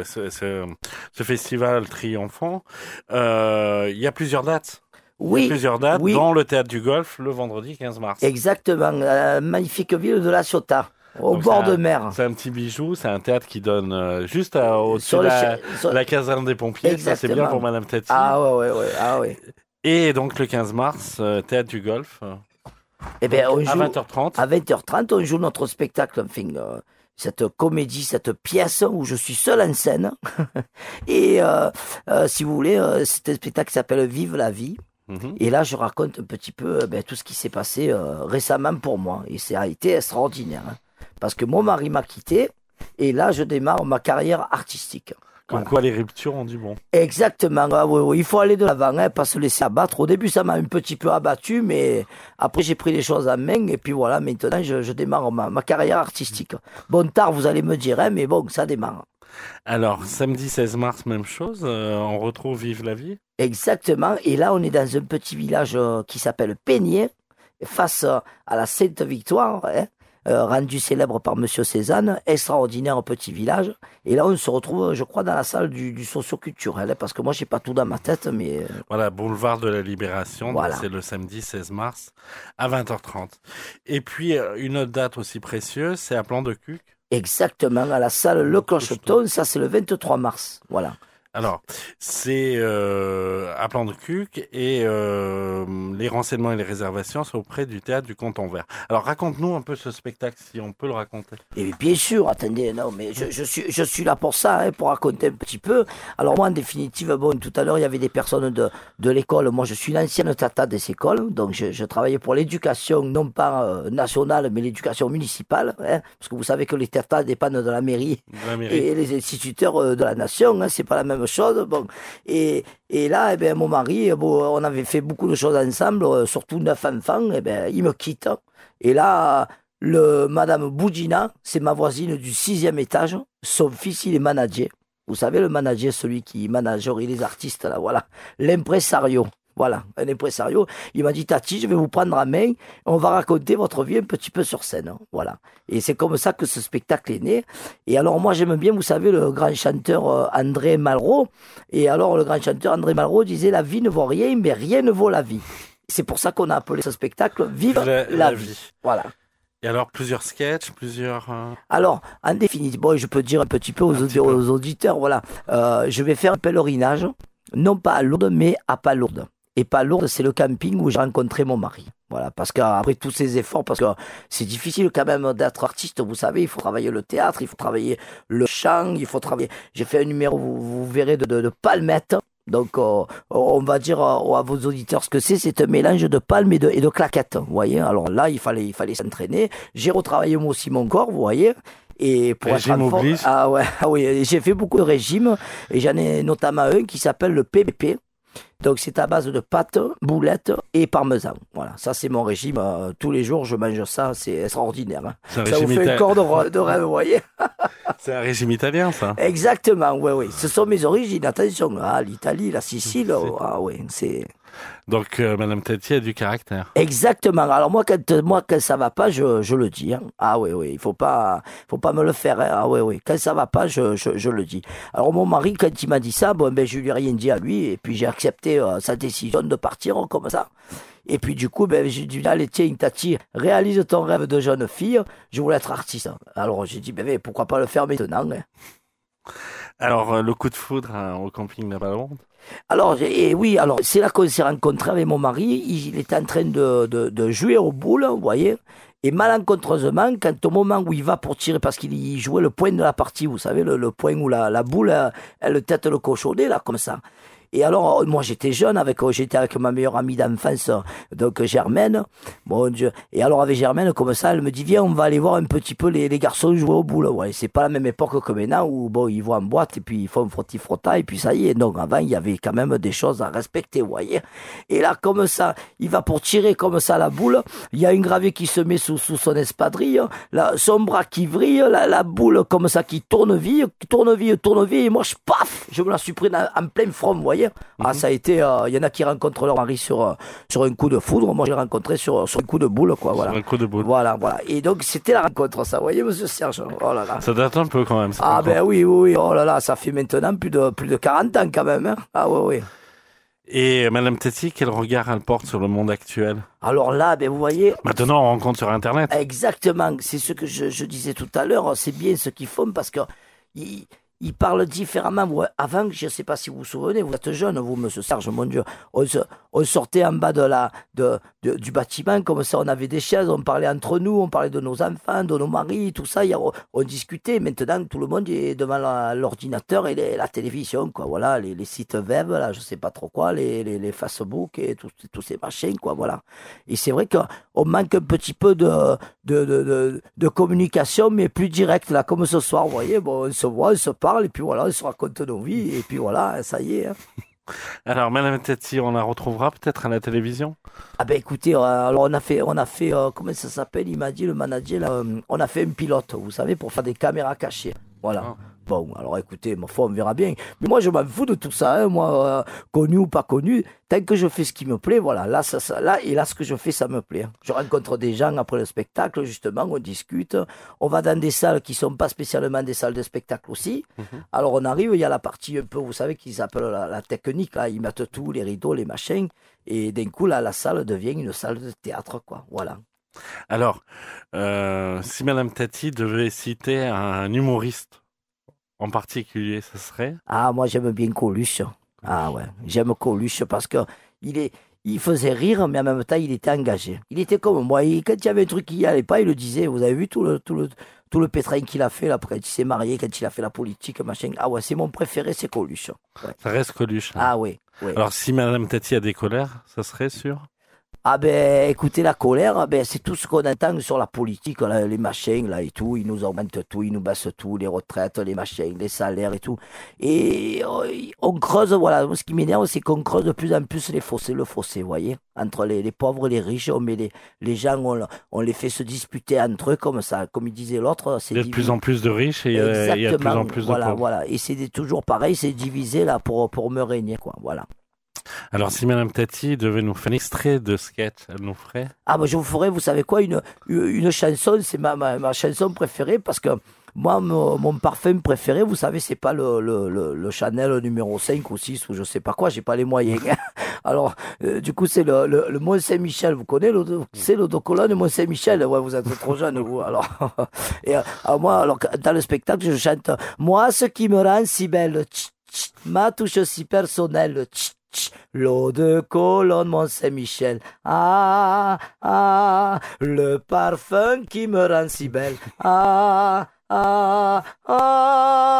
le- ce, ce- ce festival triomphant, euh, il y a plusieurs dates. Oui, plusieurs dates oui. dans le théâtre du Golf le vendredi 15 mars. exactement. La magnifique ville de La Ciotat, au Donc, bord de mer. C'est un petit bijou, c'est un théâtre qui donne euh, juste à- au-dessus de la, cha- sur- la caserne des pompiers. Ça, c'est bien pour Madame Tati. Ah ouais, ouais, ouais. Ah ouais. Et donc, le 15 mars, euh, théâtre du Golf, euh, Eh ben, on à joue, 20h30. à 20h30, on joue notre spectacle, enfin, euh, cette comédie, cette pièce où je suis seul en scène. (laughs) Et si vous voulez, c'est un spectacle qui s'appelle Vive la vie. Mhm. Et là, je raconte un petit peu euh, ben, tout ce qui s'est passé euh, récemment pour moi. Et ça a été extraordinaire. hein. Parce que mon mari m'a quitté. Et là, je démarre ma carrière artistique. Comme Voilà. quoi, les ruptures ont du bon. Exactement. Ah oui, oui, il faut aller de l'avant, hein, pas se laisser abattre. Au début, ça m'a un petit peu abattu, mais après, j'ai pris les choses en main. Et puis voilà, maintenant, je, je démarre ma, ma carrière artistique. Bon, tard, vous allez me dire, hein, mais bon, ça démarre. Alors, samedi 16 mars, même chose. euh, on retrouve Vive la vie. Exactement. Et là, on est dans un petit village euh, qui s'appelle Peigné, face euh, à la Sainte-Victoire, hein, euh, rendu célèbre par Monsieur Cézanne. Extraordinaire petit village. Et là, on se retrouve, je crois, dans la salle du, du socio-culturel, hein, parce que moi, j'ai pas tout dans ma tête, mais Voilà, boulevard de la Libération. Voilà. C'est le samedi 16 mars à 20h30. Et puis, une autre date aussi précieuse, c'est à Plan de Cuc. Exactement à la salle Le Clocheton. Ça, c'est le 23 mars. Voilà. Alors, c'est euh, à Plan de Cuc et euh, les renseignements et les réservations sont auprès du théâtre du Canton Vert. Alors, raconte-nous un peu ce spectacle, si on peut le raconter. Et bien sûr, attendez, non, mais je, je suis, je suis là pour ça, hein, pour raconter un petit peu. Alors moi, en définitive, bon, tout à l'heure, il y avait des personnes de, de l'école. Moi, je suis l'ancienne tata des écoles, donc je, je travaillais pour l'éducation, non pas euh, nationale, mais l'éducation municipale, hein, parce que vous savez que les tatas dépendent de la mairie De la mairie. et les instituteurs de la nation, hein, c'est pas la même chose. Bon, et, et là, eh ben, mon mari, eh, bon, on avait fait beaucoup de choses ensemble, euh, surtout neuf enfants, eh ben, il me quitte. Et là, le Madame Boudina, c'est ma voisine du sixième étage. Son fils, il est manager. Vous savez, le manager, celui qui managerie les artistes, là, voilà. L'impresario. Voilà, un impresario. Il m'a dit, Tati, je vais vous prendre en main. On va raconter votre vie un petit peu sur scène. Voilà. Et c'est comme ça que ce spectacle est né. Et alors, moi, j'aime bien, vous savez, le grand chanteur euh, André Malraux. Et alors, le grand chanteur André Malraux disait, la vie ne vaut rien, mais rien ne vaut la vie. C'est pour ça qu'on a appelé ce spectacle Vive La- vie. vie. Voilà. Et alors, plusieurs sketchs, plusieurs... euh, Alors, en définitive, bon, je peux dire un petit peu aux, petit peu. auditeurs, voilà, euh, je vais faire un pèlerinage, non pas à Lourdes, mais à Palourdes. Et Palourdes, c'est le camping où j'ai rencontré mon mari. Voilà, parce qu'après tous ces efforts, parce que c'est difficile quand même d'être artiste, vous savez, il faut travailler le théâtre, il faut travailler le chant, il faut travailler. J'ai fait un numéro, vous, vous verrez, de, de. Donc, euh, on va dire euh, à vos auditeurs ce que c'est. C'est un mélange de palmes et de, et de claquettes. Vous voyez Alors là, il fallait, il fallait s'entraîner. J'ai retravaillé moi aussi mon corps, vous voyez et pour être en forme- ah ouais, (laughs) ah oui, j'ai fait beaucoup de régimes et j'en ai notamment un qui s'appelle le PBP. Donc c'est à base de pâtes, boulettes et parmesan. Voilà, ça c'est mon régime. euh, tous les jours je mange ça, c'est extraordinaire. hein. Ça vous fait ita- un corps de, rêve, vous voyez (laughs) c'est un régime italien, ça. Exactement, oui, oui. Ce sont mes origines, attention. Ah, l'Italie, la Sicile, oh, ah oui, c'est... Donc, euh, Madame Tati a du caractère. Exactement. Alors moi, quand, moi, quand ça va pas, je, je le dis. hein. Ah oui, oui, il faut pas, faut pas me le faire. hein. Ah oui, oui. Quand ça va pas, je, je, je le dis. Alors mon mari, quand il m'a dit ça, bon, ben je lui ai rien dit à lui, et puis j'ai accepté euh, sa décision de partir comme ça. Et puis du coup, ben j'ai dit allez tiens, Tati, réalise ton rêve de jeune fille. Je voulais être artiste. Alors j'ai dit ben, ben, pourquoi pas le faire maintenant. hein? Alors, euh, le coup de foudre hein, au camping de la Ballonde. Alors, et oui, alors c'est là qu'on s'est rencontrés avec mon mari. Il était en train de, jouer au boule, vous voyez. Et malencontreusement, quand au moment où il va pour tirer, parce qu'il jouait le point de la partie, vous savez, le, point où la, la boule, elle, elle tête le cochonnet, là, comme ça. Et alors, euh, moi, j'étais jeune, avec, euh, j'étais avec ma meilleure amie d'enfance, euh, donc Germaine. Mon Dieu. Et alors, avec Germaine, comme ça, elle me dit, viens, on va aller voir un petit peu les, les garçons jouer au boule. Ouais, c'est pas la même époque que maintenant où, bon, ils vont en boîte et puis ils font frotti-frotta et puis ça y est. Donc, avant, il y avait quand même des choses à respecter, vous voyez. Et là, comme ça, il va pour tirer comme ça la boule. Il y a une gravée qui se met sous, sous son espadrille, là, son bras qui vrille, la, la boule comme ça qui tourne-vie, tourne-vie, tourne-vie. Et moi, je paf, je me la suis pris en plein front, vous voyez. Ah, ça a été, euh, il y en a qui rencontrent leur mari sur, euh, sur un coup de foudre. Moi, j'ai rencontré sur, sur un coup de boule, quoi, voilà. Sur un coup de boule. Voilà, voilà. Et donc, c'était la rencontre, ça, vous voyez, monsieur Serge. Oh là là. Ça date un peu quand même. ça, Ah ben oui, oui, oui, oh là là, ça fait maintenant plus de, plus de 40 ans quand même. Hein. Ah oui, oui. Et Madame Tati, quel regard elle porte sur le monde actuel? Alors là, ben vous voyez, Maintenant, on rencontre sur Internet. exactement, c'est ce que je, je disais tout à l'heure, c'est bien ce qu'ils font parce que ils, ils parlent différemment. Avant, je ne sais pas si vous vous souvenez, vous êtes jeune, vous, monsieur Serge, mon Dieu, on, sortait en bas de la, de, du bâtiment, comme ça, on avait des chaises, on parlait entre nous, on parlait de nos enfants, de nos maris, tout ça, il on, on discutait. Maintenant, tout le monde est devant l'ordinateur et la télévision, quoi. Voilà, les, sites web, là, je sais pas trop quoi, les, les, Facebook et tous ces machins, quoi, voilà. Et c'est vrai qu'on manque un petit peu de, de, de, de, de communication, mais plus directe, là, comme ce soir, vous voyez, bon, on se voit, on se parle, et puis voilà, on se raconte nos vies, et puis voilà, ça y est. hein. (laughs) Alors, Madame Tati, on la retrouvera peut-être à la télévision? Ah ben écoutez, euh, alors on a fait, on a fait, euh, comment ça s'appelle? Il m'a dit le manager, là, euh, on a fait un pilote, vous savez, pour faire des caméras cachées. Voilà. Ah. Bon, alors écoutez, ma foi, on verra bien. Mais moi, je m'en fous de tout ça, hein, moi, euh, connu ou pas connu. Tant que je fais ce qui me plaît, voilà, là, ça, ça- là, et là, ce que je fais, ça me plaît. hein. Je rencontre des gens après le spectacle, justement, on discute. On va dans des salles qui sont pas spécialement des salles de spectacle aussi. Alors, on arrive, il y a la partie un peu, vous savez, qu'ils appellent la, la technique, là. Ils mettent tout, les rideaux, les machins. Et d'un coup, là, la salle devient une salle de théâtre, quoi. Voilà. Alors, euh, si Madame Tati devait citer un humoriste en particulier, ce serait Ah, moi, j'aime bien Coluche. Ah ouais, j'aime Coluche parce que il est, il faisait rire, mais en même temps, il était engagé. Il était comme moi. Quand il y avait un truc qui n'y allait pas, il le disait. Vous avez vu tout le, tout le, tout le pétrin qu'il a fait là, quand il s'est marié, quand il a fait la politique, machin. Ah ouais, c'est mon préféré, c'est Coluche. Ouais. Ça reste Coluche. Ah ouais, ouais. Alors, si Madame Tati a des colères, ça serait sûr Ah ben, écoutez, la colère, ben, c'est tout ce qu'on entend sur la politique, là, les machins, là, et tout. Ils nous augmentent tout, ils nous baissent tout, les retraites, les machins, les salaires et tout. Et euh, on creuse, voilà, ce qui m'énerve, c'est qu'on creuse de plus en plus les fossés, le fossé, vous voyez. Entre les, les pauvres et les riches, on met les, les gens, on, on les fait se disputer entre eux comme ça. Comme il disait l'autre, c'est Il y a de plus en plus de riches et il y a, il y a de plus en plus de voilà, pauvres. voilà. Et c'est toujours pareil, c'est divisé, là, pour, pour me régner, quoi, voilà. Alors, si Madame Tati devait nous faire un extrait de sketch, elle nous ferait Ah, bah, je vous ferai, vous savez quoi, une, une chanson, c'est ma, ma, ma chanson préférée parce que moi, mon, parfum préféré, vous savez, c'est pas le, le, le, Chanel numéro 5 ou 6 ou je sais pas quoi, j'ai pas les moyens. (laughs) Alors, euh, du coup, c'est le, le, le Mont Saint-Michel, vous connaissez c'est le colonne Mont Saint-Michel, ouais, vous êtes trop jeune, vous, alors. (laughs) Et, euh, moi, alors, dans le spectacle, je chante, moi, ce qui me rend si belle, tch, tch, ma touche si personnelle, tch, L'eau de colonne Mont Saint-Michel. Ah, ah, le parfum qui me rend si belle. Ah, ah, ah.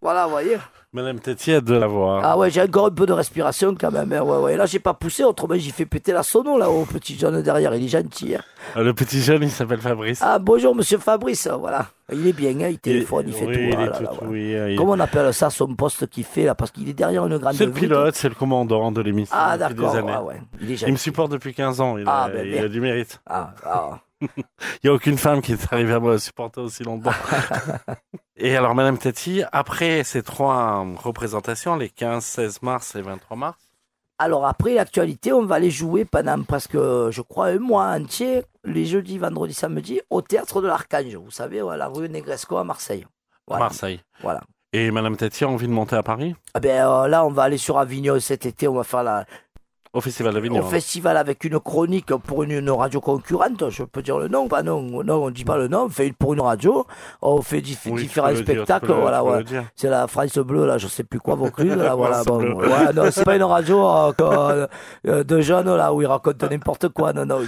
Voilà, voyez. Madame Tati a de la voix. Ah ouais, j'ai encore un peu de respiration quand même. hein. Ouais, ouais. Là, j'ai pas poussé, autrement, j'ai fait péter la sono là au petit jeune derrière. Il est gentil. hein. Euh, Le petit jeune, il s'appelle Fabrice. Ah, bonjour, monsieur Fabrice. Voilà. Il est bien, hein, il téléphone, il, fait oui, tout. il Ah est là tout- là, oui, Comment on appelle ça, son poste qu'il fait là Parce qu'il est derrière une grande C'est le pilote, c'est le commandant de l'émission. Ah, d'accord. Ah, ouais. Il est Il gentil. me supporte depuis 15 ans, il, Ah, a, ben, il a du mérite. Ah, ah. (laughs) Il n'y a aucune femme qui est arrivée à me supporter aussi longtemps. (laughs) et alors, Madame Tati, après ces trois représentations, les 15, 16 mars et 23 mars, Alors après l'actualité, on va aller jouer pendant presque, je crois, un mois entier, les jeudis, vendredis, samedis, au théâtre de l'Archange. Vous savez, à la rue Negresco à Marseille. Voilà. Marseille. Voilà. Et Madame Tati a envie de monter à Paris? Ah ben, euh, là, on va aller sur Avignon cet été, on va faire la, Au Festival au d'Avignon. festival avec une chronique pour une, une radio concurrente. Je peux dire le nom, pas non, non, on dit pas le nom. On fait pour une radio, on fait dif- Oui, tu différents dire, spectacles. le- voilà, ouais. dire. C'est la France Bleue, là, je sais plus quoi, Vaucluse, là, (laughs) voilà. Bon, ouais, non, c'est pas une radio euh, (laughs) que- euh, de jeunes, là, où ils racontent n'importe quoi. Non, non,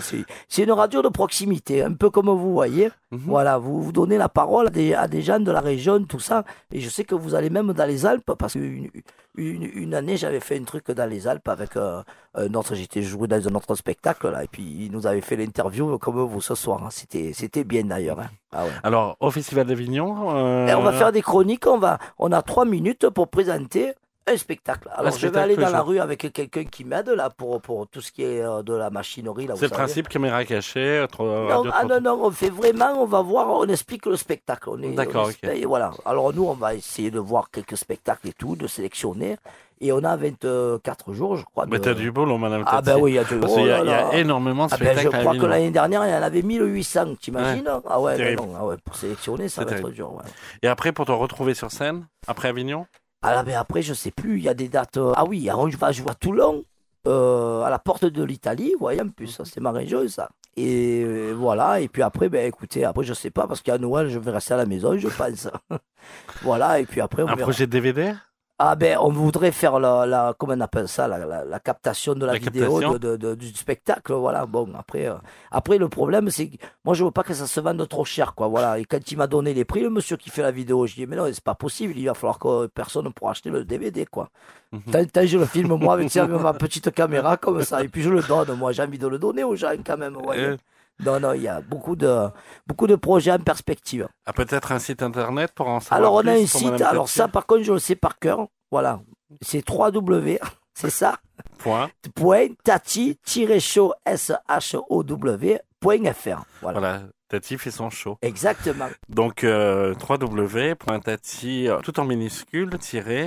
c'est, une radio de proximité, un peu comme vous voyez. Mhm. Voilà, vous, vous donnez la parole à des, à des gens de la région, tout ça. Et je sais que vous allez même dans les Alpes, parce une, une année, j'avais fait un truc dans les Alpes avec euh, un autre, j'étais joué dans un autre spectacle, là, et puis il nous avait fait l'interview comme vous ce soir. hein. C'était, c'était bien d'ailleurs. hein. Ah ouais. Alors, au Festival d'Avignon. euh, Et on va faire des chroniques, on, va, on a trois minutes pour présenter un spectacle. Alors je vais aller dans la rue avec quelqu'un qui m'aide là pour, pour tout ce qui est euh, de la machinerie. C'est le principe caméra cachée. euh, Non, ah non, non, on fait vraiment, on va voir, on explique le spectacle. D'accord, on ok. est- et voilà. Alors nous, on va essayer de voir quelques spectacles et tout, de sélectionner. Et on a 24 jours, je crois. Mais de- t'as du boulot, madame Ah ben oui, il y a du là il y a énormément de Ah ben, je spectacles à crois que l'année dernière, il y en avait 1800, t'imagines Ah ouais, Terrible. non, ah ouais, pour sélectionner, ça va être dur. ouais. Et après, pour te retrouver sur scène, après Avignon? Ah mais après, je sais plus, il y a des dates. euh, Ah oui, je vais jouer à Toulon, euh, à la porte de l'Italie, vous voyez, en plus, ça, c'est ma région, ça. Et euh, voilà, et puis après, ben écoutez, après, je sais pas, parce qu'à Noël, je vais rester à la maison, je pense. (laughs) voilà, et puis après, on Un verra. projet de DVD Ah ben, on voudrait faire la, la comment on appelle ça, la, la, la captation de la, La vidéo de, de- de- du spectacle, voilà. Bon, après, euh, après le problème, c'est que moi, je veux pas que ça se vende trop cher, quoi, voilà. Et quand il m'a donné les prix, le monsieur qui fait la vidéo, je dis, mais non, c'est pas possible, il va falloir que personne pour acheter le DVD, quoi. Mhm. Tant, tant je le filme, moi, avec, (laughs) ma petite caméra, comme ça, et puis je le donne, moi, j'ai envie de le donner aux gens, quand même. Euh, Non, non, il y a beaucoup de, beaucoup de projets en perspective. ah, Peut-être un site internet pour en savoir Alors, on plus a un pour site, Madame alors ça, par contre, je le sais par cœur, voilà. C'est 3W, (laughs) c'est ça Point. point tati-show S-H-O-W point .fr. Voilà. Voilà, Tati fait son show. Exactement. Donc, euh, www.tati, euh, tout en minuscule,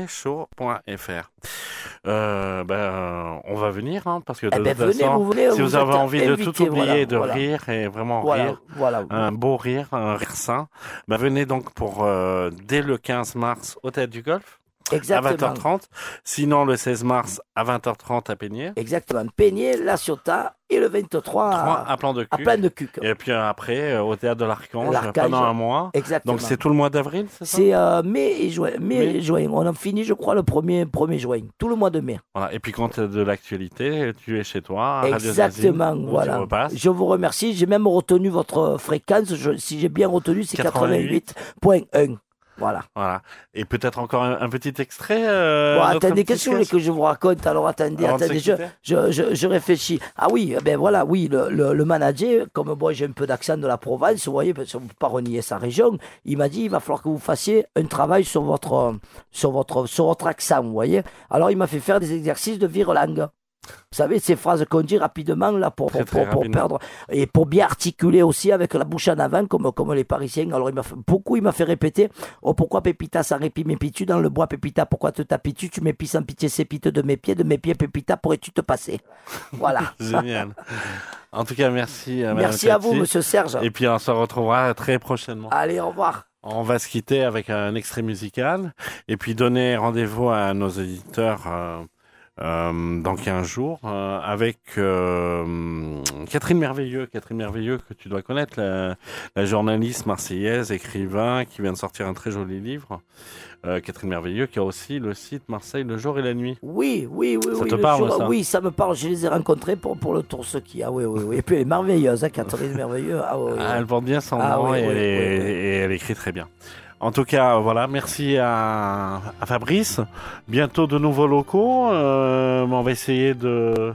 show.fr. Euh, ben, on va venir, hein, parce que de Eh ben, toute venez, façon, vous si vous avez envie de tout oublier, voilà, de voilà. rire et vraiment Voilà, rire, voilà. un beau rire, un rire sain, ben, venez donc pour euh, dès le 15 mars au Théâtre du Golf Exactement. à 20h30. Sinon, le 16 mars à 20h30 à Peigné. Exactement. Peigné, La Ciotat et le 23 Trois à, à plan de à cul. plein de cuc. Et puis euh, après, euh, au Théâtre de l'Archange L'Archange. pendant un mois. Exactement. Donc c'est tout le mois d'avril, c'est ça? C'est euh, mai et juin. Mai, Mai. et juin. On a fini, je crois, le 1er, 1er juin. Tout le mois de mai. Voilà. Et puis quand tu as de l'actualité, tu es chez toi. à Radio Exactement. Zazine, Voilà. Je vous remercie. J'ai même retenu votre fréquence. Je- si j'ai bien retenu, c'est 88. 88.1. Voilà. Voilà. Et peut-être encore un, un petit extrait. Euh, Bon, attendez, qu'est-ce que je vous raconte Alors attendez, avant de attendez, je, je, je, je réfléchis. Ah oui, eh ben voilà, oui, le, le, le manager, comme moi j'ai un peu d'accent de la Provence, vous voyez, parce qu'on ne peut pas renier sa région, il m'a dit il va falloir que vous fassiez un travail sur votre, sur votre, sur votre accent, vous voyez. Alors il m'a fait faire des exercices de virelangue. Vous savez, ces phrases qu'on dit rapidement là pour, Très, pour, très perdre et pour bien articuler aussi avec la bouche en avant comme, comme les Parisiens. Alors il m'a fait, beaucoup, il m'a fait répéter Oh pourquoi Pépita sans répit m'épies-tu dans le bois Pépita? Pourquoi te tapis-tu? Tu m'épis sans pitié sépite de mes pieds, de mes pieds Pépita pourrais-tu te passer Voilà. (laughs) Génial. en tout cas, merci. à Madame Merci à vous. Monsieur Serge. Et puis on se retrouvera très prochainement. Allez, au revoir. On va se quitter avec un extrait musical et puis donner rendez-vous à nos auditeurs euh, euh, dans 15 jours euh, avec euh, Catherine Merveilleux. Catherine Merveilleux que tu dois connaître, la, la journaliste marseillaise, écrivain qui vient de sortir un très joli livre. Euh, Catherine Merveilleux qui a aussi le site Marseille le jour et la nuit. Oui, oui, oui. Ça oui, te le parle, jour- ça Oui, ça me parle. Je les ai rencontrés pour, pour le tour ski. Ah oui, oui, oui. Et puis elle est merveilleuse, hein, Catherine Merveilleux. Ah oui, oui. Ah, elle porte bien son Ah nom et elle écrit très bien. En tout cas, voilà, merci à, Fabrice. Bientôt de nouveaux locaux. Euh, on va essayer de.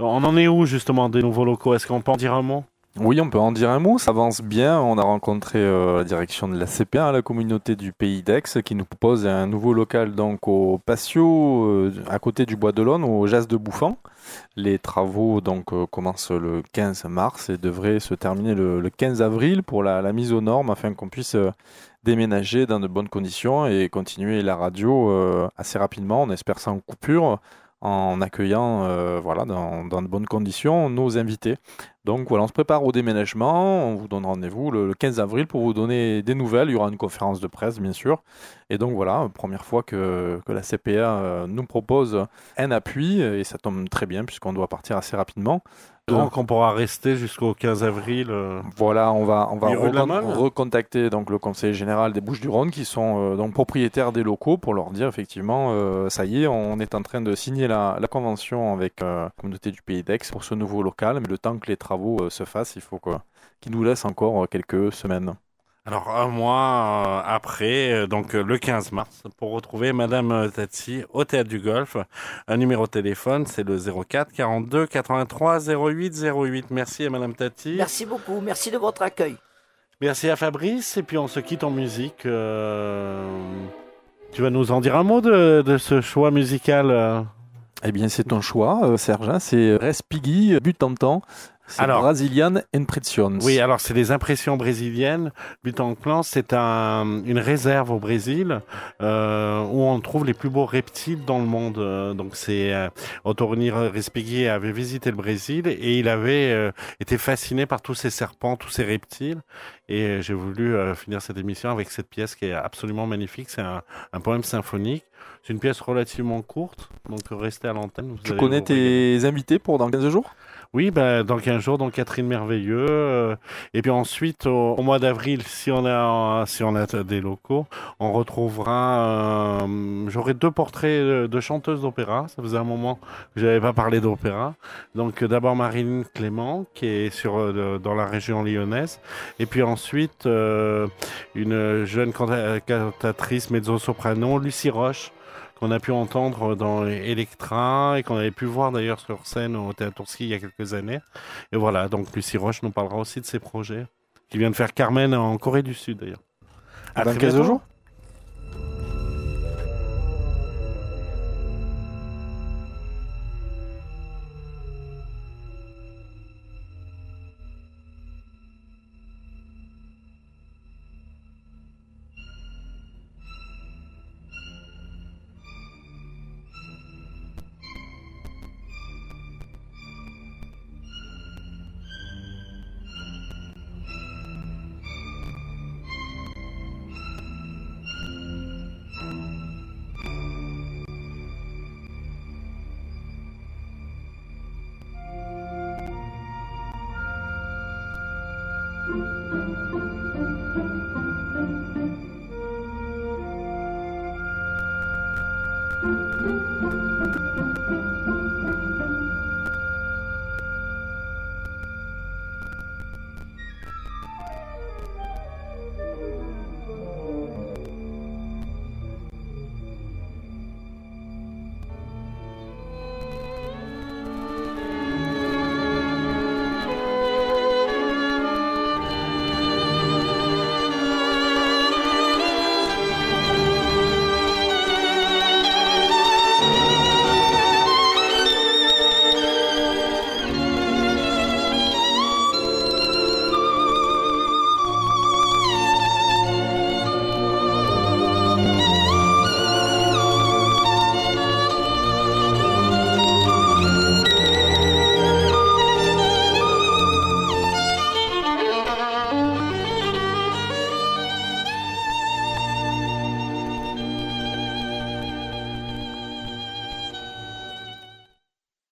On en est où justement des nouveaux locaux? Est-ce qu'on peut en dire un mot? Oui, on peut en dire un mot, ça avance bien. On a rencontré euh, la direction de la CP1, la communauté du Pays d'Aix, qui nous propose un nouveau local donc au patio, euh, à côté du Bois de l'Aune, au Jas de Bouffant. Les travaux donc commencent le 15 mars et devraient se terminer le, le 15 avril pour la, mise aux normes afin qu'on puisse déménager dans de bonnes conditions et continuer la radio euh, assez rapidement. On espère sans coupure en accueillant euh, voilà, dans, dans de bonnes conditions nos invités. Donc voilà, on se prépare au déménagement. On vous donne rendez-vous le, le 15 avril pour vous donner des nouvelles. Il y aura une conférence de presse, bien sûr. Et donc voilà, première fois que, que la CPA euh, nous propose un appui. Et ça tombe très bien puisqu'on doit partir assez rapidement. Donc on pourra rester jusqu'au 15 avril. euh, Voilà, on va, on va recontacter donc le conseiller général des Bouches-du-Rhône qui sont euh, donc propriétaires des locaux pour leur dire effectivement euh, ça y est, on est en train de signer la, la convention avec euh, la communauté du Pays d'Aix pour ce nouveau local, mais le temps que les travaux euh, se fassent, il faut quoi qu'ils nous laissent encore euh, quelques semaines. Alors un mois euh, après, donc le 15 mars, pour retrouver Madame Tatsi au Théâtre du Golf. Un numéro de téléphone, c'est le 04 42 83 08 08. Merci à Madame Tati. Merci beaucoup, merci de votre accueil. Merci à Fabrice. Et puis on se quitte en musique. euh, Tu vas nous en dire un mot de, de ce choix musical Eh bien, c'est ton choix, Serge, hein, c'est Respighi, but en temps. C'est Alors- Brazilian Impressions. Oui, alors c'est des impressions brésiliennes. But en plan, c'est un, une réserve au Brésil euh, où on trouve les plus beaux reptiles dans le monde. Euh, donc c'est euh, Antonio Respighi avait visité le Brésil et il avait euh, été fasciné par tous ces serpents, tous ces reptiles. Et euh, j'ai voulu finir cette émission avec cette pièce qui est absolument magnifique. C'est un, un poème symphonique. C'est une pièce relativement courte, donc restez à l'antenne. vous Tu connais tes invités pour dans 15 jours? Oui, bah, dans 15 jours, donc Catherine Merveilleux. euh, et puis ensuite, au, au mois d'avril, si on a si on a des locaux, on retrouvera. euh, J'aurai deux portraits de, chanteuses d'opéra. Ça faisait un moment que j'avais pas parlé d'opéra. Donc euh, d'abord Marilyn Clément, qui est sur euh, dans la région lyonnaise, et puis ensuite euh, une jeune canta- cantatrice mezzo-soprano, Lucie Roche qu'on a pu entendre dans Electra et qu'on avait pu voir d'ailleurs sur scène au Théâtre Tourski il y a quelques années. Et voilà, donc Lucie Roche nous parlera aussi de ses projets, qui vient de faire Carmen en Corée du Sud d'ailleurs. À Dans très 15 bientôt. jours